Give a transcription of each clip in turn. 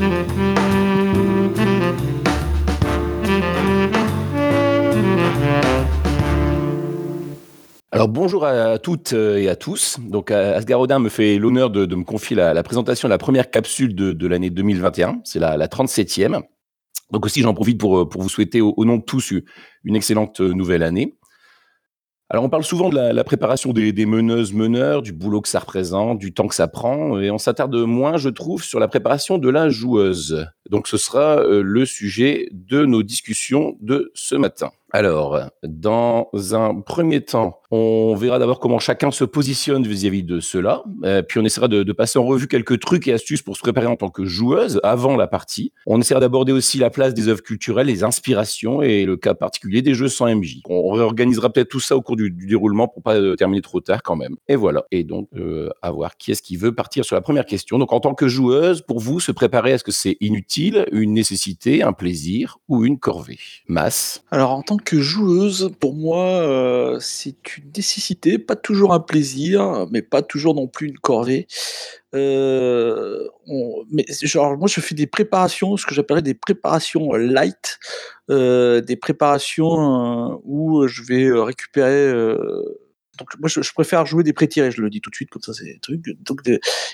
Alors bonjour à toutes et à tous. Donc Asgarodin me fait l'honneur de, me confier la, présentation de la première capsule de, l'année 2021. C'est la, la 37e. Donc aussi j'en profite pour, pour vous souhaiter au, nom de tous une excellente nouvelle année. Alors on parle souvent de la, préparation des, des, meneuses meneurs, du boulot que ça représente, du temps que ça prend, et on s'attarde moins, je trouve, sur la préparation de la joueuse. Donc ce sera euh, le sujet de nos discussions de ce matin. Alors, dans un premier temps, on verra d'abord comment chacun se positionne vis-à-vis de cela, euh, puis on essaiera de, de, passer en revue quelques trucs et astuces pour se préparer en tant que joueuse avant la partie. On essaiera d'aborder aussi la place des œuvres culturelles, les inspirations et le cas particulier des jeux sans MJ. On réorganisera peut-être tout ça au cours du, du déroulement pour pas euh, terminer trop tard quand même. Et voilà. Et donc, euh, à voir qui est-ce qui veut partir sur la première question. Donc, en tant que joueuse, pour vous, se préparer, est-ce que c'est inutile, une nécessité, un plaisir ou une corvée? Masse Alors, en tant que joueuse, pour moi, euh, c'est une nécessité, pas toujours un plaisir, mais pas toujours non plus une corvée. Euh, mais genre, moi, je fais des préparations, ce que j'appellerais des préparations light, euh, des préparations où je vais récupérer donc moi je, préfère jouer des pré-tirés, je le dis tout de suite comme ça c'est truc. Donc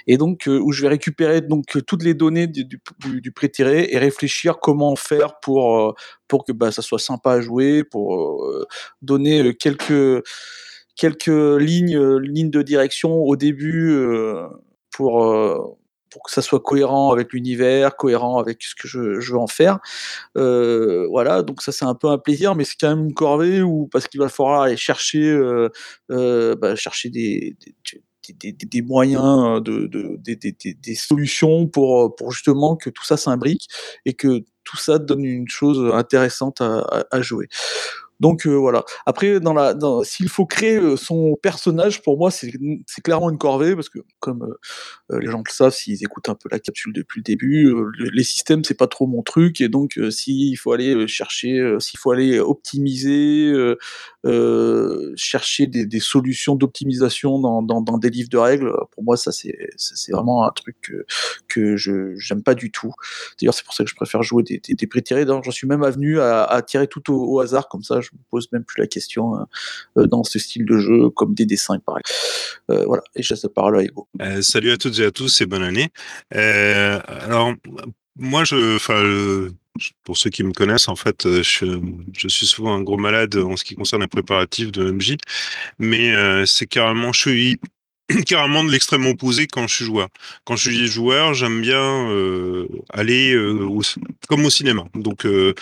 et donc euh, où je vais récupérer donc toutes les données du, du, pré-tiré et réfléchir comment faire pour euh, pour que bah, ça soit sympa à jouer, pour euh, donner quelques quelques lignes lignes de direction au début pour pour que ça soit cohérent avec l'univers, cohérent avec ce que je, veux en faire. Euh, voilà, donc ça c'est un peu un plaisir, mais c'est quand même une corvée ou parce qu'il va falloir aller chercher, euh, euh, bah, chercher des, des moyens, de, des, solutions pour, pour justement que tout ça s'imbrique et que tout ça donne une chose intéressante à jouer. Donc euh, voilà. Après, dans la, s'il faut créer euh, son personnage, pour moi, c'est, clairement une corvée parce que, comme euh, les gens le savent, s'ils écoutent un peu la capsule depuis le début, les systèmes c'est pas trop mon truc et donc s'il faut aller chercher, s'il faut aller optimiser, chercher des, solutions d'optimisation dans, des livres de règles, pour moi ça c'est, vraiment un truc que, je j'aime pas du tout. D'ailleurs, c'est pour ça que je préfère jouer des, des, pré-tirés. J'en suis même avenu à, tirer tout au hasard comme ça je me pose même plus la question hein, euh, dans ce style de jeu, comme des dessins, pareil. Euh, voilà, et je laisse la parole à Ego. Euh, salut à toutes et à tous et bonne année. alors, moi, je, pour ceux qui me connaissent, en fait, je, suis souvent un gros malade en ce qui concerne les préparatifs de MJ, mais c'est carrément, je carrément de l'extrême opposé quand je suis joueur. Quand je suis joueur, j'aime bien euh, aller euh, comme au cinéma. Donc euh,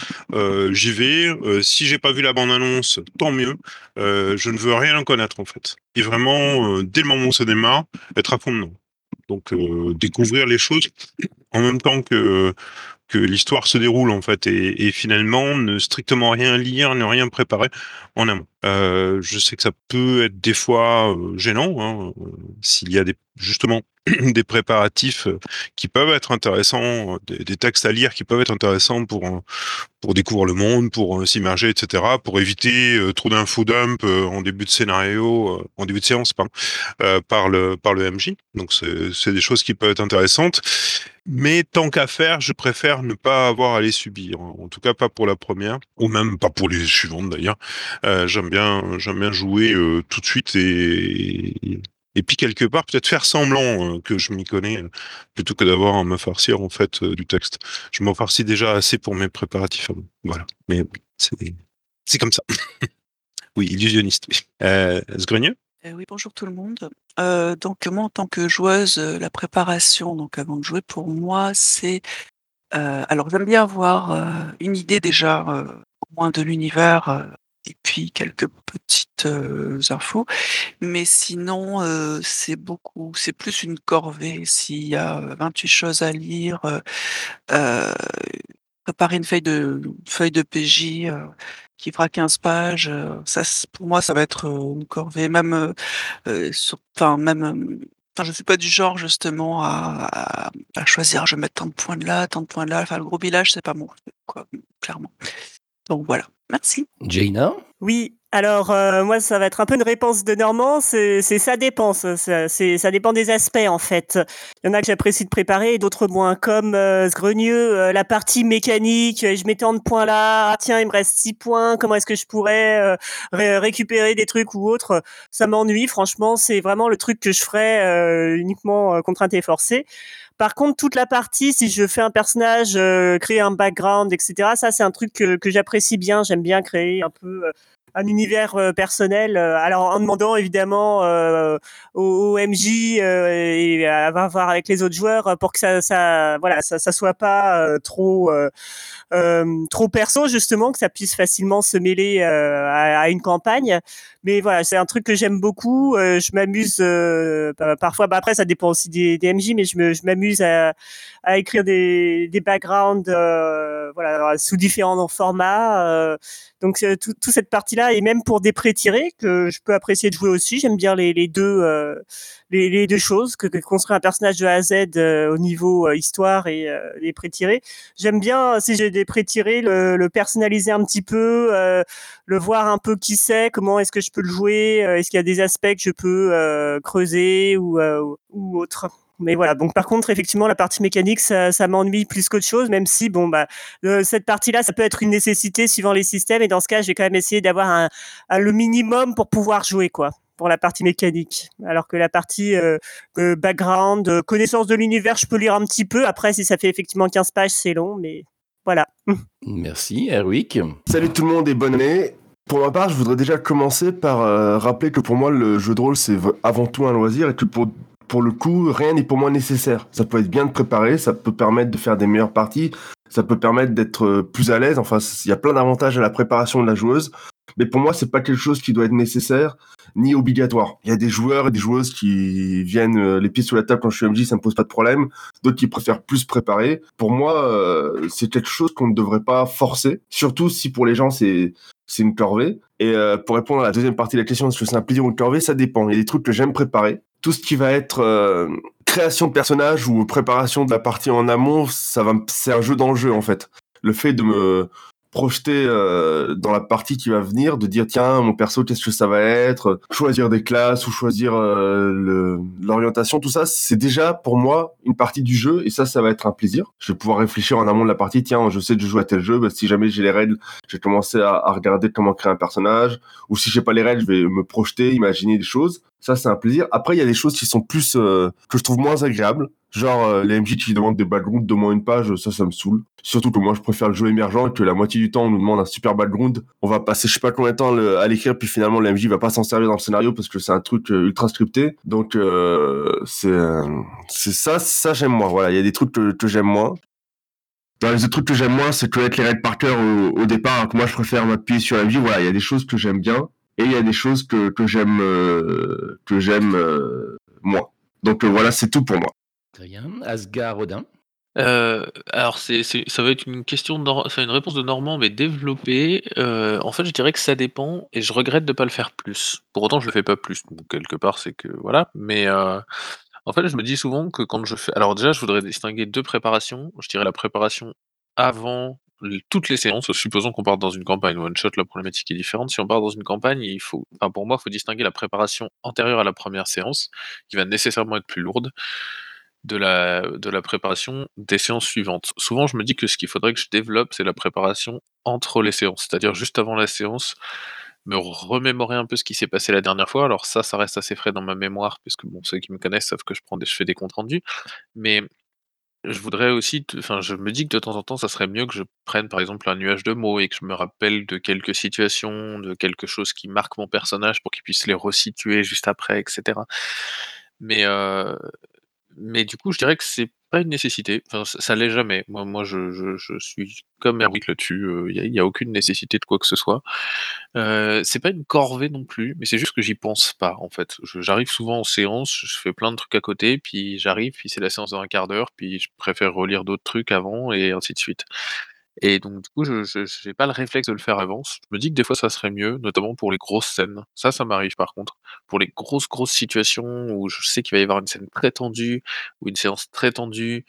j'y vais. si j'ai pas vu la bande annonce, tant mieux. je ne veux rien en connaître en fait. Et vraiment, dès le moment où ça démarre, être à fond dedans. Donc découvrir les choses en même temps que l'histoire se déroule en fait et, finalement ne strictement rien lire, ne rien préparer en amont. Euh, je sais que ça peut être des fois euh, gênant hein, euh, s'il y a des justement des préparatifs qui peuvent être intéressants, des, textes à lire qui peuvent être intéressants pour pour découvrir le monde, pour s'immerger, etc., pour éviter trop d'info dump en début de scénario, en début de séance, par le par le MJ. Donc c'est des choses qui peuvent être intéressantes. Mais tant qu'à faire, je préfère ne pas avoir à les subir. En tout cas, pas pour la première, ou même pas pour les suivantes d'ailleurs. Euh, j'aime bien, j'aime bien jouer euh, tout de suite et, et puis quelque part peut-être faire semblant euh, que je m'y connais plutôt que d'avoir à me farcir en fait du texte. Je m'en farcis déjà assez pour mes préparatifs. Voilà. Mais c'est comme ça. oui, illusionniste. Oui. Euh, oui, bonjour tout le monde. donc moi, en tant que joueuse, la préparation, donc avant de jouer, pour moi, c'est alors j'aime bien avoir une idée déjà au moins de l'univers et puis quelques petites euh, infos. Mais sinon, euh, c'est beaucoup, c'est plus une corvée. S'il y a 28 choses à lire, euh, préparer une feuille de feuille de PJ qui fera 15 pages, ça, pour moi, ça va être une corvée. Même, enfin, même. Je suis pas du genre justement à, choisir, je vais mettre tant de points de là, tant de points de là. Enfin, le gros village, c'est pas moi, quoi, clairement. Donc voilà, merci. Jaina Oui, alors euh, moi ça va être un peu une réponse de Normand, c'est ça dépend, ça, ça dépend des aspects en fait. Il y en a que j'apprécie de préparer et d'autres moins, comme euh, ce grenieux, euh, la partie mécanique, je mets tant de points là, ah, tiens il me reste six points, comment est-ce que je pourrais euh, récupérer des trucs ou autre, ça m'ennuie franchement, c'est vraiment le truc que je ferais uniquement contrainte et forcée. Par contre, toute la partie, si je fais un personnage, euh, créer un background, etc., ça, c'est un truc que, j'apprécie bien. J'aime bien créer un peu euh, un univers euh, personnel. alors, en demandant évidemment au, MJ et à, voir avec les autres joueurs pour que ça, ça voilà, ça, ça soit pas trop trop perso justement, que ça puisse facilement se mêler à, à, une campagne. Mais voilà, c'est un truc que j'aime beaucoup. je m'amuse parfois. Bah après, ça dépend aussi des, des MJ, mais je m'amuse à, à, écrire des, des backgrounds voilà sous différents formats. donc toute tout cette partie-là, et même pour des pré-tirés que je peux apprécier de jouer aussi. J'aime bien les, les deux les, les, deux choses, que, construire un personnage de A à Z euh, au niveau euh, histoire et euh, les pré-tirés. J'aime bien, si j'ai des pré-tirés, le, le, personnaliser un petit peu, le voir un peu qui c'est, comment est-ce que je peux le jouer, est-ce qu'il y a des aspects que je peux creuser ou, ou autre. Mais voilà, donc par contre, effectivement, la partie mécanique, ça, ça m'ennuie plus qu'autre chose, même si, bon, bah, cette partie-là, ça peut être une nécessité suivant les systèmes, et dans ce cas, j'ai quand même essayé d'avoir un, un, le minimum pour pouvoir jouer, quoi pour la partie mécanique. Alors que la partie euh, euh, background, euh, connaissance de l'univers, je peux lire un petit peu. Après, si ça fait effectivement 15 pages, c'est long, mais voilà. Merci, Erwick. Salut tout le monde et bonne année. Pour ma part, je voudrais déjà commencer par rappeler que pour moi, le jeu de rôle, c'est avant tout un loisir et que pour, pour le coup, rien n'est pour moi nécessaire. Ça peut être bien de préparer, ça peut permettre de faire des meilleures parties, ça peut permettre d'être plus à l'aise. Enfin, il y a plein d'avantages à la préparation de la joueuse. Mais pour moi, c'est pas quelque chose qui doit être nécessaire ni obligatoire. Il y a des joueurs et des joueuses qui viennent euh, les pieds sur la table quand je suis MJ, ça me pose pas de problème. D'autres qui préfèrent plus préparer. Pour moi, euh, c'est quelque chose qu'on ne devrait pas forcer. Surtout si pour les gens c'est c'est une corvée. Et euh, pour répondre à la deuxième partie de la question, est-ce que c'est un plaisir ou une corvée, ça dépend. Il y a des trucs que j'aime préparer. Tout ce qui va être création de personnage ou préparation de la partie en amont, ça va, c'est un jeu dans le jeu en fait. Le fait de me projeter euh, dans la partie qui va venir, de dire tiens mon perso qu'est-ce que ça va être, choisir des classes ou choisir euh, l'orientation, tout ça c'est déjà pour moi une partie du jeu et ça ça va être un plaisir. Je vais pouvoir réfléchir en amont de la partie, tiens je sais que je joue à tel jeu, bah, si jamais j'ai les règles, je vais commencer à, à, regarder comment créer un personnage ou si j'ai pas les règles je vais me projeter, imaginer des choses. Ça c'est un plaisir. Après il y a des choses qui sont plus euh, que je trouve moins agréables Genre, euh, les MJ qui demandent des backgrounds de moins une page, ça, ça me saoule. Surtout que moi, je préfère le jeu émergent et que la moitié du temps, on nous demande un super background. On va passer je sais pas combien de temps à l'écrire, puis finalement, le MJ va pas s'en servir dans le scénario parce que c'est un truc euh, ultra scripté. Donc, euh, c'est ça, ça j'aime moins. Voilà, il y a des trucs que, que j'aime moins. Dans les autres trucs que j'aime moins, c'est connaître les règles par cœur au, départ. Donc moi, je préfère m'appuyer sur la MJ. Voilà, il y a des choses que j'aime bien et il y a des choses que, que j'aime que j'aime moins. Donc voilà, c'est tout pour moi. Rien. Asgard Odin. Euh, alors c'est ça va être une question de une réponse de Normand, mais développée. Euh, en fait, je dirais que ça dépend et je regrette de pas le faire plus. Pour autant, je le fais pas plus, donc quelque part, c'est que voilà. Mais, euh, en fait, je me dis souvent que quand je fais alors déjà, je voudrais distinguer deux préparations. Je dirais la préparation avant toutes les séances, supposons qu'on parte dans une campagne one shot, la problématique est différente. Si on part dans une campagne, il faut enfin pour moi, il faut distinguer la préparation antérieure à la première séance, qui va nécessairement être plus lourde de la, de la préparation des séances suivantes. Souvent, je me dis que ce qu'il faudrait que je développe, c'est la préparation entre les séances, c'est-à-dire juste avant la séance, me remémorer un peu ce qui s'est passé la dernière fois. Alors ça, ça reste assez frais dans ma mémoire, puisque bon, ceux qui me connaissent savent que je prends des, je fais des comptes rendus, mais je voudrais aussi, enfin, je me dis que de temps en temps, ça serait mieux que je prenne par exemple un nuage de mots et que je me rappelle de quelques situations, de quelque chose qui marque mon personnage pour qu'il puisse les resituer juste après, etc. Mais euh, mais du coup, je dirais que c'est pas une nécessité. Enfin, ça, l'est jamais. Moi, je, suis comme Erwick là-dessus. Il n'y a aucune nécessité de quoi que ce soit. Euh, c'est pas une corvée non plus, mais c'est juste que j'y pense pas en fait. J'arrive souvent en séance, je fais plein de trucs à côté, puis j'arrive, puis c'est la séance dans un quart d'heure, puis je préfère relire d'autres trucs avant et ainsi de suite. Et donc du coup, je n'ai pas le réflexe de le faire avant. Je me dis que des fois ça serait mieux, notamment pour les grosses scènes. Ça, ça m'arrive par contre. Pour les grosses, grosses situations où je sais qu'il va y avoir une scène très tendue ou une séance très tendue,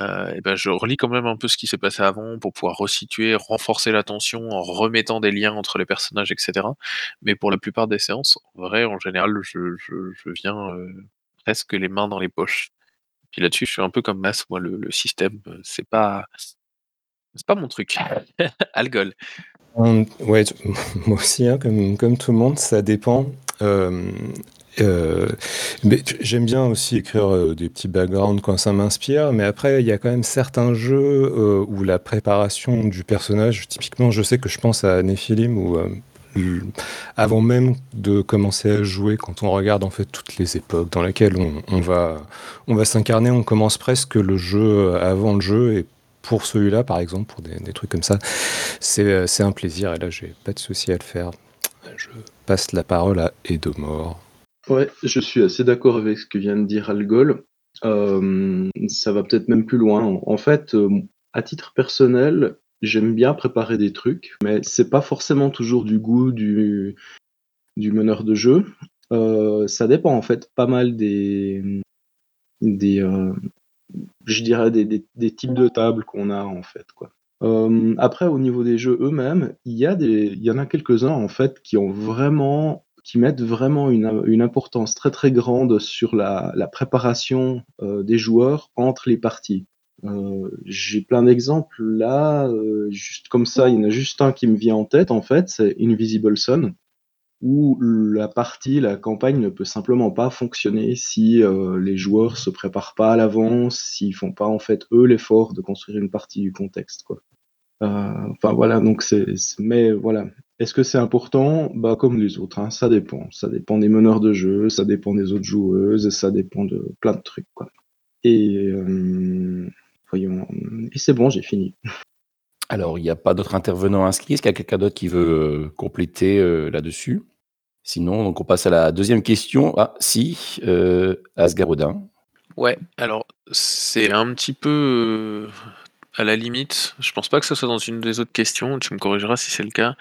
euh, et ben je relis quand même un peu ce qui s'est passé avant pour pouvoir resituer, renforcer la tension en remettant des liens entre les personnages, etc. Mais pour la plupart des séances, en vrai, en général, je, je, je viens euh, presque les mains dans les poches. Puis là-dessus, je suis un peu comme Mas, moi, le, le système, euh, c'est pas, c'est pas mon truc. Algol. Ouais, moi aussi, hein, comme, tout le monde, ça dépend. Euh, j'aime bien aussi écrire euh, des petits backgrounds quand ça m'inspire, mais après, il y a quand même certains jeux euh, où la préparation du personnage, typiquement, je sais que je pense à Nephilim, où avant même de commencer à jouer, quand on regarde en fait toutes les époques dans lesquelles on, on va, on va s'incarner, on commence presque le jeu avant le jeu, et pour celui-là, par exemple, pour des, trucs comme ça, c'est euh, c'est un plaisir, et là, j'ai pas de souci à le faire. Je passe la parole à Edomor. Ouais, je suis assez d'accord avec ce que vient de dire Algol. Euh, ça va peut-être même plus loin. En fait, euh, à titre personnel, j'aime bien préparer des trucs, mais c'est pas forcément toujours du goût du, meneur de jeu. Ça dépend en fait pas mal des, je dirais des, types de tables qu'on a en fait. Euh, après, au niveau des jeux eux-mêmes, il y en a quelques-uns en fait qui mettent vraiment une, importance très très grande sur la, préparation euh, des joueurs entre les parties. Euh, J'ai plein d'exemples là, juste comme ça, il y en a juste un qui me vient en tête en fait, c'est Invisible Sun, où la partie, la campagne ne peut simplement pas fonctionner si euh, les joueurs se préparent pas à l'avance, s'ils font pas en fait eux l'effort de construire une partie du contexte quoi. Euh, Enfin voilà, donc c'est, mais voilà. Est-ce que c'est important? Bah comme les autres, hein, ça dépend. Ça dépend des meneurs de jeu, ça dépend des autres joueuses, ça dépend de plein de trucs quoi. Et euh, voyons, et c'est bon, j'ai fini. Alors, il n'y a pas d'autres intervenants inscrits. Est-ce qu'il y a quelqu'un d'autre qui veut compléter là-dessus? Sinon, donc on passe à la deuxième question. Ah, si, euh, Asgarodin. Ouais, alors c'est un petit peu euh, à la limite. Je pense pas que ce soit dans une des autres questions. Tu me corrigeras si c'est le cas.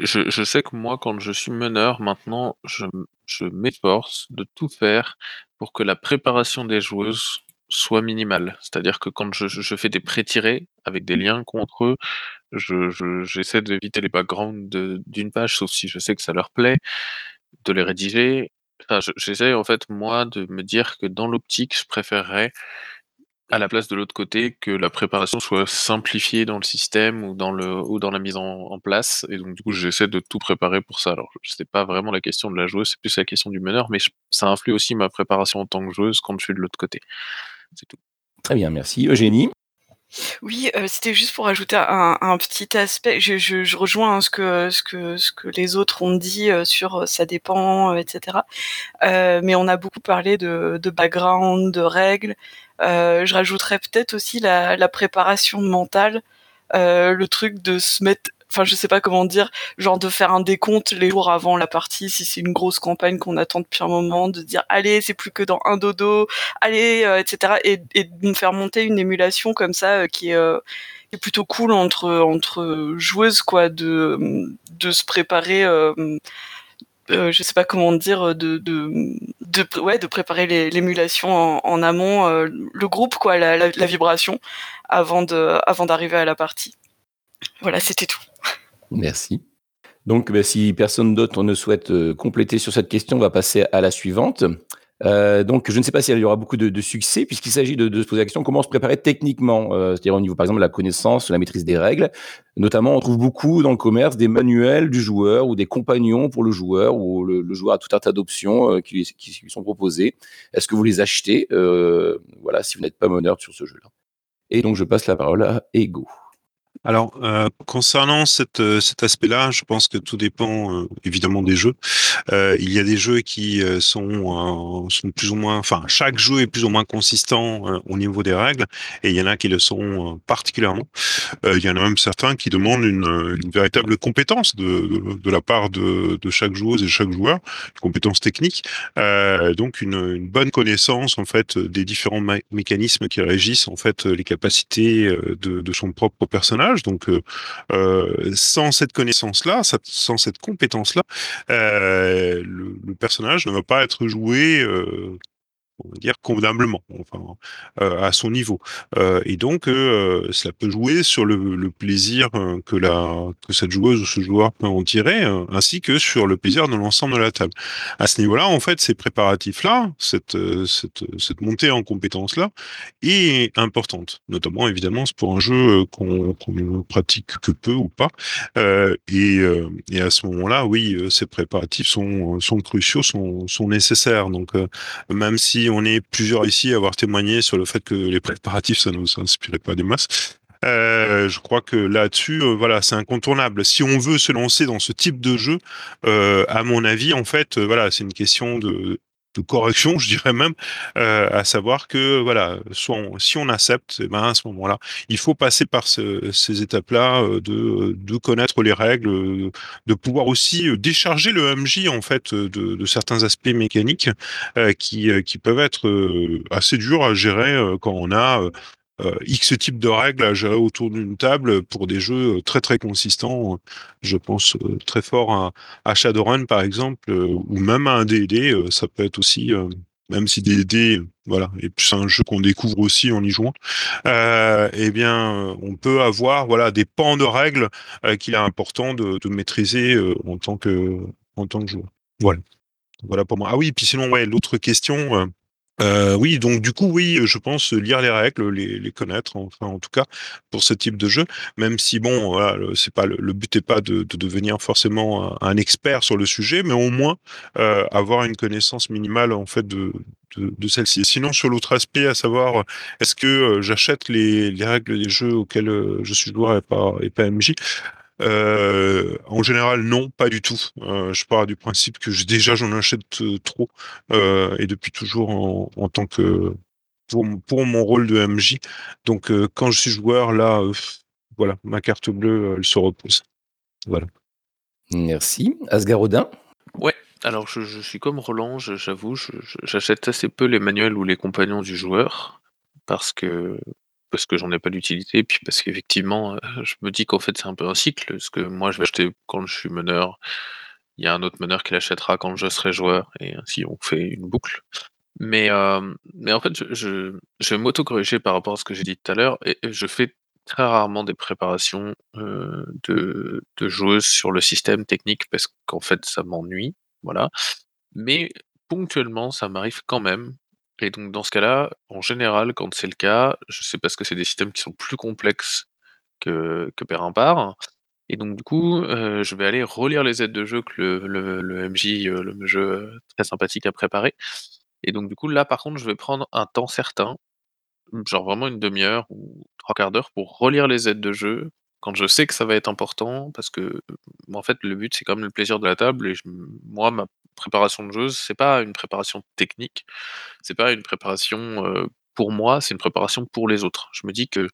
Je, sais que moi, quand je suis meneur, maintenant, je m'efforce de tout faire pour que la préparation des joueuses soit minimale. C'est-à-dire que quand je, fais des pré-tirés avec des liens contre eux, je, je- j'essaie d'éviter les backgrounds d'une page, sauf si je sais que ça leur plaît, de les rédiger. Enfin, je- j'essaie en fait, moi, de me dire que dans l'optique, je préférerais à la place de l'autre côté, que la préparation soit simplifiée dans le système ou dans le ou dans la mise en, place. Et donc du coup, j'essaie de tout préparer pour ça. Alors, c'est pas vraiment la question de la joueuse, c'est plus la question du meneur, mais ça influe aussi ma préparation en tant que joueuse quand je suis de l'autre côté. C'est tout. Très bien, merci. Eugénie? Oui, heu, c'était juste pour ajouter un petit aspect. Je rejoins, ce que ce que ce que les autres ont dit, heu, sur, heu, ça dépend, heu, et cetera. Heu, mais on a beaucoup parlé de background, de règles. Je rajouterais peut-être aussi la préparation mentale, le truc de se mettre enfin, je sais pas comment dire, genre de faire un décompte les jours avant la partie, si c'est une grosse campagne qu'on attend depuis un moment, de dire: «Allez, c'est plus que dans un dodo, allez», heu, et cetera et et de me faire monter une émulation comme ça, heu, qui est, qui est plutôt cool entre entre joueuses quoi, de, de se préparer, hem, heu, je sais pas comment dire, de de de ouais, de préparer l'é l'émulation en amont, heu, le groupe quoi, la la la vibration avant de avant d'arriver à la partie. Voilà, c'était tout. Merci. Donc, bah, si personne d'autre ne souhaite euh, compléter sur cette question, on va passer à la suivante. Euh, donc, je ne sais pas s'il y aura beaucoup de, de succès, puisqu'il s'agit de, de se poser la question comment se préparer techniquement, euh, c'est-à-dire au niveau, par exemple, de la connaissance, la maîtrise des règles. Notamment, on trouve beaucoup dans le commerce des manuels du joueur ou des compagnons pour le joueur, où le, joueur a tout un tas d'options qui, qui sont proposées. Est-ce que vous les achetez? Voilà, si vous n'êtes pas meneur sur ce jeu-là. Et donc, je passe la parole à Ego. Alors, euh, concernant cette, euh, cet aspect-là, je pense que tout dépend euh, évidemment des jeux. Euh, il y a des jeux qui euh, sont, euh, sont plus ou moins, enfin, chaque jeu est plus ou moins consistant au niveau des règles, et il y en a qui le sont particulièrement. Il y en a même certains qui demandent une, une véritable compétence de, de, de la part de, de chaque joueuse et chaque joueur, une compétence technique, donc une, une bonne connaissance en fait des différents mé- mécanismes qui régissent en fait les capacités de, de son propre personnage. Donc, euh, euh, sans cette connaissance-là, sans cette compétence-là, euh, le, personnage ne va pas être joué on va dire convenablement, enfin euh, à son niveau. Euh, et donc euh, cela peut jouer sur le, plaisir euh, que la que cette joueuse ou ce joueur peut en tirer, euh, ainsi que sur le plaisir de l'ensemble de la table. À ce niveau-là, en fait, ces préparatifs-là, cette, euh, cette montée en compétences-là, est importante, notamment évidemment pour un jeu euh, qu'on ne pratique que peu ou pas. Euh, et, euh, et à ce moment-là, oui, euh, ces préparatifs sont sont cruciaux, sont sont nécessaires. Donc euh, même si on est plusieurs ici à avoir témoigné sur le fait que les préparatifs, ça ne nous inspirait pas des masses. Euh, je crois que là-dessus, euh, voilà, c'est incontournable. Si on veut se lancer dans ce type de jeu, euh, à mon avis, en fait, voilà, c'est une question de, de correction, je dirais même, euh, à savoir que voilà, soit on- si on accepte, eh ben à ce moment-là, il faut passer par ce- ces étapes-là euh, de, de connaître les règles, de pouvoir aussi euh, décharger le MJ en fait euh, de, de certains aspects mécaniques euh, qui, euh, qui peuvent être assez durs à gérer quand on a X types de règles à gérer autour d'une table pour des jeux euh, très très consistants. Je pense euh, très fort à, Shadowrun par exemple, euh, ou même à un D&D, euh, ça peut être aussi, euh, même si D&D, voilà, et c'est un jeu qu'on découvre aussi en y jouant, euh, eh bien, euh, on peut avoir voilà des pans de règles euh, qu'il est important de, maîtriser euh, en tant que en tant que joueur. Voilà, voilà pour moi. Ah oui, puis sinon ouais, l'autre question. Euh, oui, donc du coup, oui, je pense lire les règles, les, connaître, enfin en tout cas pour ce type de jeu. Même si bon, voilà, c'est pas le, le but est pas de, de devenir forcément un, expert sur le sujet, mais au moins euh, avoir une connaissance minimale en fait de de, de celle-ci. Sinon, sur l'autre aspect, à savoir, est-ce que euh, j'achète les, les règles des jeux auxquels je suis joueur et pas et pas MJ euh, en général, non, pas du tout. Euh, je pars du principe que déjà j'en achète euh, trop euh, et depuis toujours en, en tant que pour, mon- pour mon rôle de MJ. Donc euh, quand je suis joueur, là, euh, voilà, ma carte bleue, elle se repose. Voilà. Merci. Asgarodin? Ouais, alors je, je suis comme Roland, j'avoue, j'achète assez peu les manuels ou les compagnons du joueur parce que parce que j'en ai pas d'utilité, et puis parce qu'effectivement, euh, je me dis qu'en fait c'est un peu un cycle, parce que moi je vais acheter quand je suis meneur, il y a un autre meneur qui l'achètera quand je serai joueur, et ainsi on fait une boucle. Mais, euh, mais en fait, je, je, vais m'auto-corriger par rapport à ce que j'ai dit tout à l'heure, et et je fais très rarement des préparations euh, de, de joueuses sur le système technique parce qu'en fait ça m'ennuie, voilà. Mais ponctuellement, ça m'arrive quand même. Et donc dans ce cas-là, en général, quand c'est le cas, je sais parce que c'est des systèmes qui sont plus complexes que, que Périmpar. Et donc du coup, euh, je vais aller relire les aides de jeu que le, MJ, euh, le jeu euh, très sympathique a préparé. Et donc du coup, là par contre, je vais prendre un temps certain, genre vraiment une demi-heure ou trois quarts d'heure pour relire les aides de jeu quand je sais que ça va être important, parce que en fait le but c'est quand même le plaisir de la table et moi ma préparation de jeu c'est pas une préparation technique, c'est pas une préparation pour moi, c'est une préparation pour les autres. Je me dis que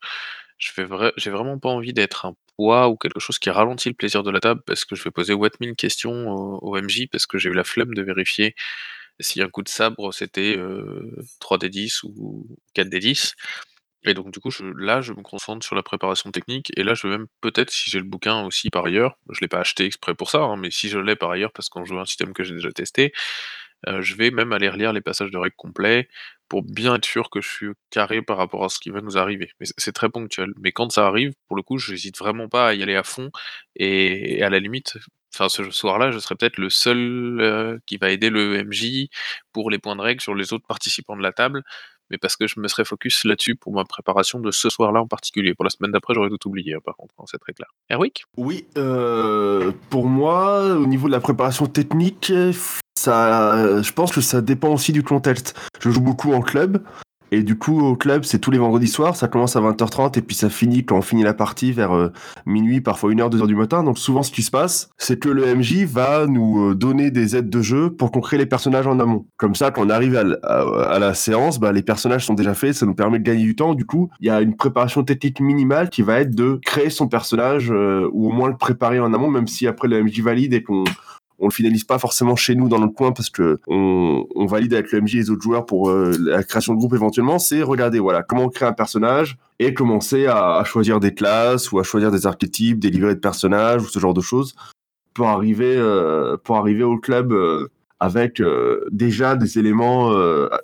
je vrai, j'ai vraiment pas envie d'être un poids ou quelque chose qui ralentit le plaisir de la table parce que je vais poser 1000 questions au, MJ parce que j'ai eu la flemme de vérifier si un coup de sabre c'était euh, 3D10 ou 4D10. Et donc du coup, là, je me concentre sur la préparation technique. Et là, je vais même peut-être, si j'ai le bouquin aussi par ailleurs, je l'ai pas acheté exprès pour ça, hein, mais si je l'ai par ailleurs parce qu'on joue un système que j'ai déjà testé, euh, je vais même aller relire les passages de règles complets pour bien être sûr que je suis carré par rapport à ce qui va nous arriver. Mais c'est- très ponctuel. Mais quand ça arrive, pour le coup, je n'hésite vraiment pas à y aller à fond. Et, et à la limite, enfin ce soir-là, je serai peut-être le seul euh, qui va aider le MJ pour les points de règle sur les autres participants de la table. Mais parce que je me serai focus là-dessus pour ma préparation de ce soir-là en particulier. Pour la semaine d'après, j'aurais tout oublié, hein, par contre, hein, c'est très clair. Erwick Oui, euh, pour moi, au niveau de la préparation technique, ça, je pense que ça dépend aussi du contexte. Je joue beaucoup en club, et du coup, au club, c'est tous les vendredis soirs, ça commence à 20h30, et puis ça finit quand on finit la partie vers euh, minuit, parfois 1h, 2h du matin. Donc souvent, ce qui se passe, c'est que le MJ va nous euh, donner des aides de jeu pour qu'on crée les personnages en amont. Comme ça, quand on arrive à, la séance, bah, les personnages sont déjà faits, ça nous permet de gagner du temps. Du coup, il y a une préparation technique minimale qui va être de créer son personnage, euh, ou au moins le préparer en amont, même si après le MJ valide et qu'on on le finalise pas forcément chez nous dans notre coin parce que on, valide avec le MJ et les autres joueurs pour euh, la création de groupe éventuellement, c'est regarder voilà comment on crée un personnage et commencer à, choisir des classes ou à choisir des archétypes, des livrets de personnages ou ce genre de choses pour arriver euh, pour arriver au club euh, avec déjà des éléments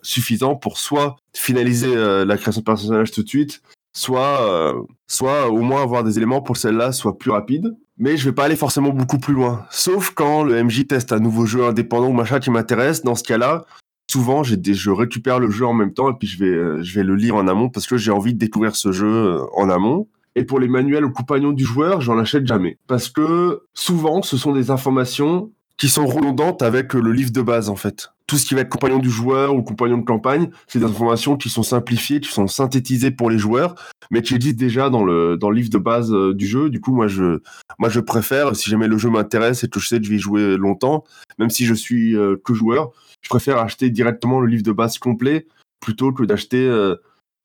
suffisants pour soit finaliser la création de personnage tout de suite, soit, soit au moins avoir des éléments pour celle-là soit plus rapide. Mais je vais pas aller forcément beaucoup plus loin. Sauf quand le MJ teste un nouveau jeu indépendant ou machin qui m'intéresse. Dans ce cas-là, souvent, j'ai des, je récupère le jeu en même temps et puis je vais, euh, le lire en amont parce que j'ai envie de découvrir ce jeu euh, en amont. Et pour les manuels ou compagnons du joueur, j'en achète jamais. Parce que souvent, ce sont des informations qui sont redondantes avec le livre de base, en fait. Tout ce qui va être compagnon du joueur ou compagnon de campagne, c'est des informations qui sont simplifiées, qui sont synthétisées pour les joueurs, mais qui existent déjà dans le, dans le livre de base euh, du jeu. Du coup, moi, je, moi, je préfère, si jamais le jeu m'intéresse et que je sais que je vais y jouer longtemps, même si je suis euh, que joueur, je préfère acheter directement le livre de base complet plutôt que d'acheter euh,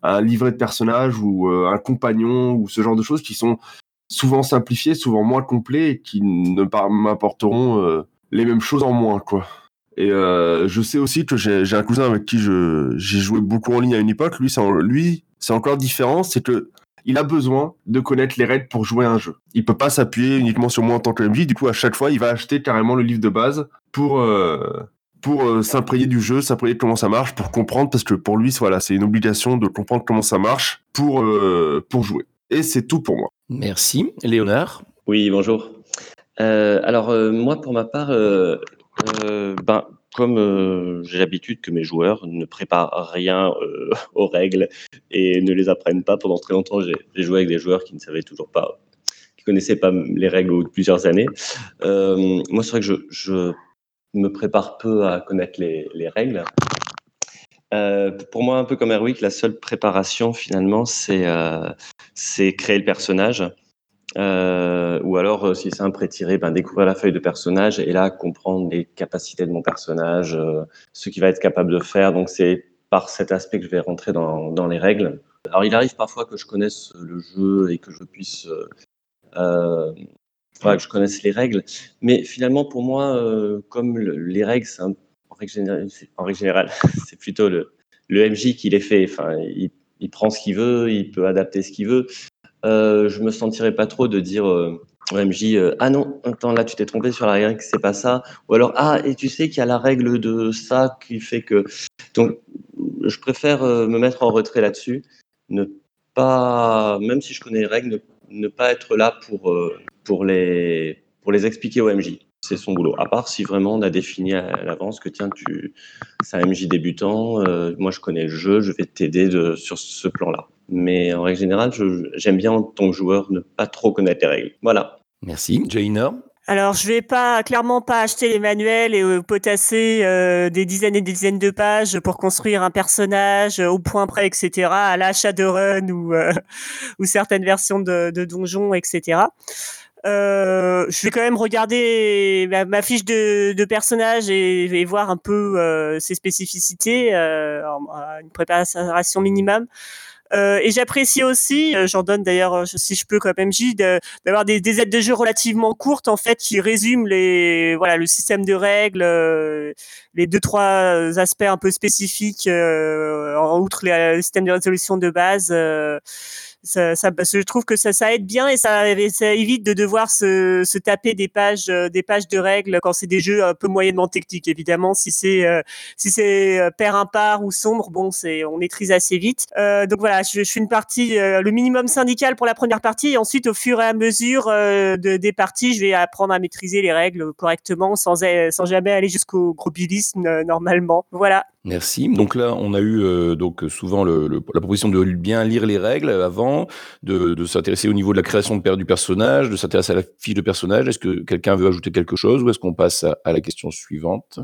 un livret de personnage ou un compagnon ou ce genre de choses qui sont souvent simplifiées, souvent moins complets et qui ne m'apporteront les mêmes choses en moins, quoi. Et euh, je sais aussi que j'ai un cousin avec qui j'ai joué beaucoup en ligne à une époque. Lui, c'est en- lui, c'est encore différent. C'est que il a besoin de connaître les règles pour jouer à un jeu. Il peut pas s'appuyer uniquement sur moi en tant que MJ. Du coup, à chaque fois, il va acheter carrément le livre de base pour euh, pour euh, s'imprégner du jeu, s'imprégner de comment ça marche, pour comprendre, parce que pour lui, voilà, c'est une obligation de comprendre comment ça marche pour euh, pour jouer. Et c'est tout pour moi. Merci. Léonard? Oui, bonjour. Euh, alors, euh, moi, pour ma part, euh, euh, ben, comme euh, j'ai l'habitude que mes joueurs ne préparent rien euh, aux règles et ne les apprennent pas pendant très longtemps, j'ai joué avec des joueurs qui ne savaient toujours pas, qui connaissaient pas les règles au bout de plusieurs années. Moi, c'est vrai que je, me prépare peu à connaître les, les règles. Pour moi, un peu comme Erwick, la seule préparation finalement, c'est créer le personnage. Euh, ou alors, euh, si c'est un pré-tiré, ben, découvrir la feuille de personnage et là comprendre les capacités de mon personnage, euh, ce qu'il va être capable de faire. Donc c'est par cet aspect que je vais rentrer dans, les règles. Alors il arrive parfois que je connaisse le jeu et que je puisse, voilà, que je connaisse les règles, mais finalement pour moi, comme le- les règles, c'est en règle générale, c'est- plutôt le, MJ qui les fait. Enfin, il prend ce qu'il veut, il peut adapter ce qu'il veut. Euh, je me sentirais pas trop de dire euh, au MJ euh, ah non attends là tu t'es trompé sur la règle c'est pas ça ou alors ah et tu sais qu'il y a la règle de ça qui fait que donc je préfère euh, me mettre en retrait là-dessus ne pas même si je connais les règles ne, pas être là pour pour les pour les expliquer au MJ c'est son boulot à part si vraiment on a défini à l'avance que tiens tu c'est un MJ débutant euh, moi je connais le jeu je vais t'aider de- sur ce plan-là mais en règle générale, je- j'aime bien en tant que joueur ne pas trop connaître les règles. Voilà. Merci. Jaina Alors, je vais pas clairement pas acheter les manuels et euh, potasser euh, des dizaines et des dizaines de pages pour construire un personnage euh, au point près, etc. À la Shadowrun ou euh, ou certaines versions de, de donjons, etc. Euh, je vais quand même regarder ma, fiche de, de personnage et, et voir un peu euh, ses spécificités, euh, une préparation minimum. Euh, et j'apprécie aussi, euh, j'en donne d'ailleurs si je peux comme MJ, d'avoir des, des aides de jeu relativement courtes en fait qui résument les voilà le système de règles, les deux trois aspects un peu spécifiques en outre les, le système de résolution de base. Ça, ça, je trouve que ça, ça aide bien et ça, ça évite de devoir se, se taper des pages, euh, des pages de règles quand c'est des jeux un peu moyennement techniques. Évidemment, si c'est euh, si c'est euh, pair impar ou sombre, bon, c'est on maîtrise assez vite. Euh, donc voilà, je, je fais une partie, euh, le minimum syndical pour la première partie, et ensuite au fur et à mesure euh, de, des parties, je vais apprendre à maîtriser les règles correctement, sans sans jamais aller jusqu'au gros bilisme euh, normalement. Voilà. Merci. Donc là, on a eu euh, donc souvent le, le- la proposition de bien lire les règles avant, de, de s'intéresser au niveau de la création de du personnage, de s'intéresser à la fiche de personnage. Est-ce que quelqu'un veut ajouter quelque chose ou est-ce qu'on passe à, la question suivante?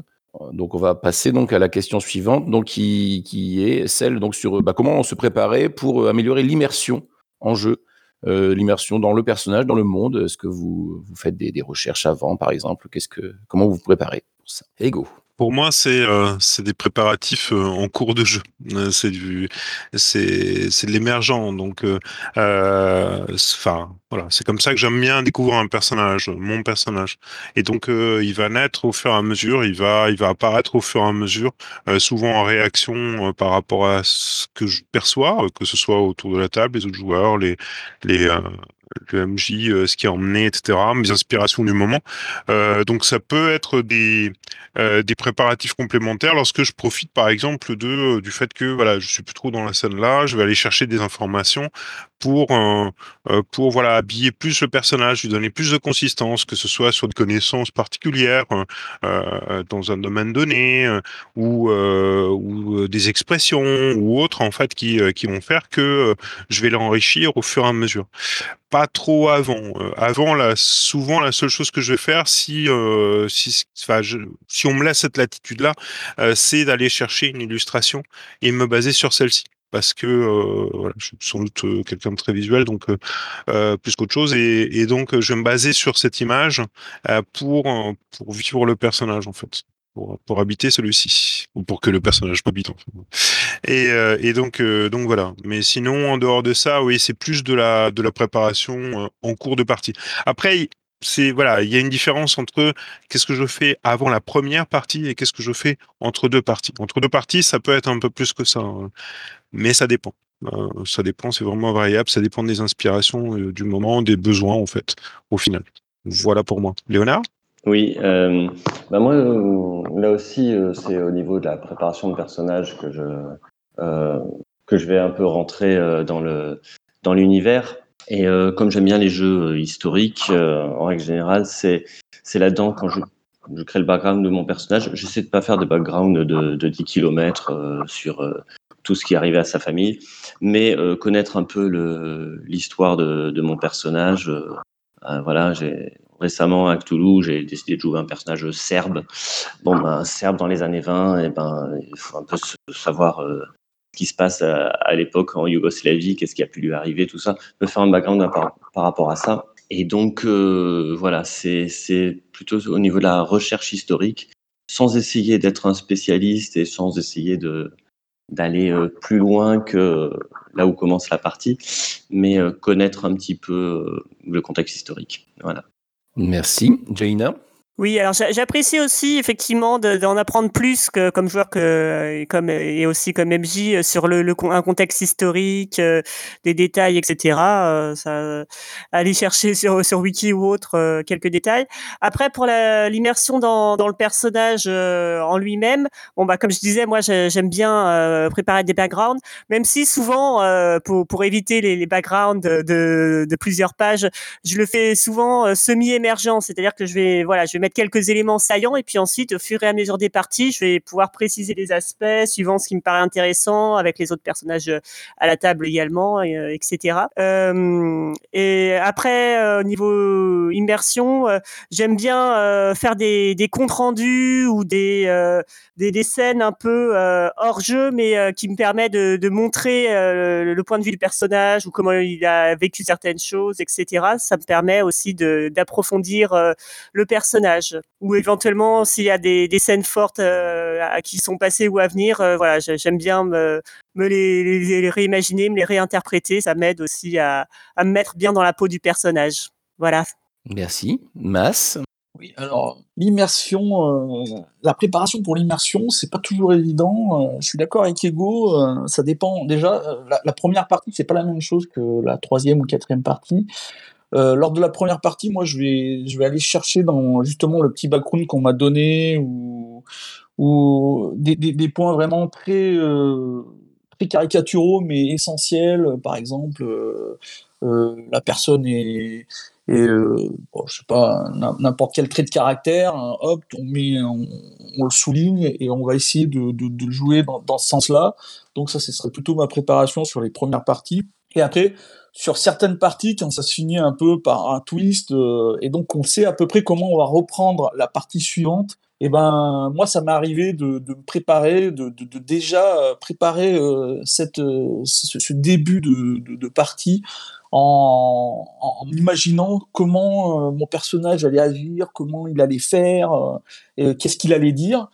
Donc on va passer donc à la question suivante, donc qui, qui est celle donc sur bah, comment on se préparer pour euh, améliorer l'immersion en jeu. euh, l'immersion dans le personnage, dans le monde? Est-ce que vous, vous faites des, des recherches avant, par exemple? Qu'est-ce que, comment vous vous préparez pour ça? Ego. Pour moi, c'est euh, des préparatifs euh, en cours de jeu. Euh, c'est du c'est de l'émergent. Donc, euh, enfin voilà, c'est comme ça que j'aime bien découvrir un personnage, mon personnage. Et donc, il va naître au fur et à mesure. Il va il va apparaître au fur et à mesure, souvent en réaction par rapport à ce que je perçois, que ce soit autour de la table, les autres joueurs, les les le MJ, euh, ce qui a emmené, etc., mes inspirations du moment. Euh, donc ça peut être des euh, des préparatifs complémentaires lorsque je profite par exemple de du fait que voilà je suis plus trop dans la scène là, je vais aller chercher des informations pour pour voilà habiller plus le personnage, lui donner plus de consistance, que ce soit sur des connaissances particulières dans un domaine donné ou ou des expressions ou autres en fait qui qui vont faire que je vais l'enrichir au fur et à mesure pas trop avant. Euh, avant, là, souvent, la seule chose que je vais faire, si, euh, si, je, si on me laisse cette latitude-là, euh, c'est d'aller chercher une illustration et me baser sur celle-ci. Parce que voilà, je suis sans doute quelqu'un de très visuel, donc plus qu'autre chose, et, et, donc je vais me baser sur cette image pour pour vivre le personnage en fait pour, habiter celui-ci ou pour que le personnage m'habite. En fait. Et, euh, euh, donc voilà. Mais sinon en dehors de ça, oui, c'est plus de la de la préparation euh, en cours de partie. Après c'est voilà, il y a une différence entre qu'est-ce que je fais avant la première partie et qu'est-ce que je fais entre deux parties. Entre deux parties, ça peut être un peu plus que ça, hein. mais ça dépend. ça dépend, c'est vraiment variable, ça dépend des inspirations, du moment, des besoins en fait, au final. Voilà pour moi. Léonard? Oui, euh, bah moi, euh, là aussi, euh, c'est au niveau de la préparation de personnages que je, que je vais un peu rentrer dans le dans l'univers. Et comme j'aime bien les jeux historiques, en règle générale, c'est là-dedans quand je, crée le background de mon personnage. J'essaie de pas faire de background de, de 10 km sur tout ce qui arrivait à sa famille, mais connaître un peu l'histoire de, de mon personnage. voilà, j'ai récemment à Cthulhu, j'ai décidé de jouer un personnage serbe. Bon, ben, serbe dans les années 20, et ben, il faut un peu savoir euh, ce qui se passe à, l'époque en Yougoslavie, qu'est-ce qui a pu lui arriver, tout ça. Me faire un background par, rapport à ça. Et donc, euh, voilà, c'est plutôt au niveau de la recherche historique, sans essayer d'être un spécialiste et sans essayer d'aller euh, plus loin que là où commence la partie, mais connaître un petit peu le contexte historique. Voilà. Merci. Jaina oui, alors j'apprécie aussi effectivement d'en apprendre plus que, comme joueur que comme et aussi comme MJ sur le, le un contexte historique, euh, des détails, etc. Euh, ça, aller chercher sur sur wiki ou autre euh, quelques détails. Après pour l'immersion dans, dans le personnage en lui-même, bon bah comme je disais, moi j'aime bien préparer des backgrounds, même si souvent pour pour éviter les, les backgrounds de, de plusieurs pages, je le fais souvent semi-émergent, c'est-à-dire que je vais voilà je vais mettre quelques éléments saillants et puis ensuite, au fur et à mesure des parties, je vais pouvoir préciser les aspects suivant ce qui me paraît intéressant avec les autres personnages euh, à la table également, etc. Euh, et euh, après, au niveau immersion, j'aime bien faire des, des, comptes rendus ou des, des, des, scènes un peu hors jeu, mais qui me permet de, de montrer le point de vue du personnage ou comment il a vécu certaines choses, etc. Ça me permet aussi d'approfondir le personnage ou éventuellement s'il y a des, scènes fortes euh, qui sont passées ou à venir, euh, voilà, j'aime bien me, les, réimaginer, me les réinterpréter. Ça m'aide aussi à, me mettre bien dans la peau du personnage. Voilà. Merci. Mass oui, alors l'immersion, euh, la préparation pour l'immersion, c'est pas toujours évident. je suis d'accord avec Ego, ça dépend. Déjà, la, la première partie, c'est pas la même chose que la troisième ou quatrième partie. Euh, lors de la première partie, moi, je vais, je vais aller chercher dans justement le petit background qu'on m'a donné ou, des, points vraiment très, euh, très caricaturaux mais essentiels. Par exemple, euh, la personne est, et euh, je sais pas n'importe quel trait de caractère hein, hop on le souligne et on va essayer de le jouer dans, dans ce sens là donc ça ce serait plutôt ma préparation sur les premières parties et après sur certaines parties, quand ça se finit un peu par un twist, euh, et donc on sait à peu près comment on va reprendre la partie suivante, et eh ben moi ça m'est arrivé de, me préparer, de, déjà euh, préparer euh, cette, ce, ce, début de, partie en, en, imaginant comment mon personnage allait agir, comment il allait faire, qu'est-ce qu'il allait dire.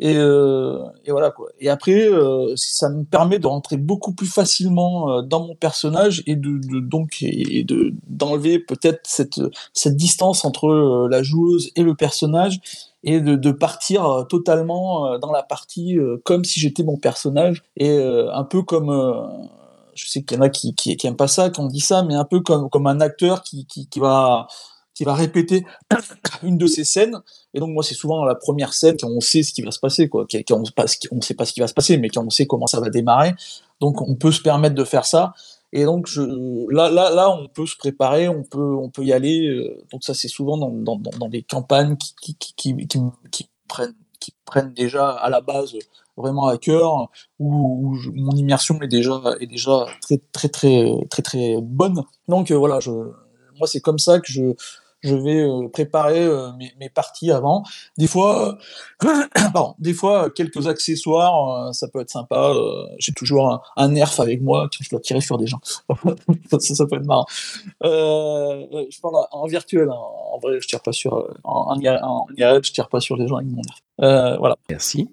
Et, euh, et, voilà quoi. Et après, euh, ça me permet de rentrer beaucoup plus facilement euh, dans mon personnage et de, de donc et de d'enlever peut-être cette cette distance entre euh, la joueuse et le personnage et de, de partir euh, totalement dans la partie comme si j'étais mon personnage et un peu comme je sais qu'il y en a qui, qui, qui aiment pas ça, qui ont dit ça, mais un peu comme, comme un acteur qui, qui, qui va, qui va répéter une de ces scènes. Et donc, moi, c'est souvent la première scène quand on sait ce qui va se passer, quoi. Quand on ne sait pas ce qui va se passer, mais quand on sait comment ça va démarrer. Donc, on peut se permettre de faire ça. Et donc, là, là, là, on peut se préparer, on peut, on peut y aller. euh, Donc, ça, c'est souvent dans, dans, dans, des campagnes qui, qui, qui, qui, prennent, qui prennent déjà à la base vraiment à cœur, où, mon immersion est déjà, est déjà très, très, très, très, très bonne. Donc, euh, voilà, moi, c'est comme ça que je, je vais euh, préparer euh, mes, parties avant. Des fois, euh, pardon, des fois quelques accessoires, ça peut être sympa. J'ai toujours un, nerf avec moi quand je dois tirer sur des gens. ça, peut être marrant. Je parle en, virtuel. hein. En vrai, je tire pas sur. En, en, en je tire pas sur les gens avec mon nerf. Voilà. Merci.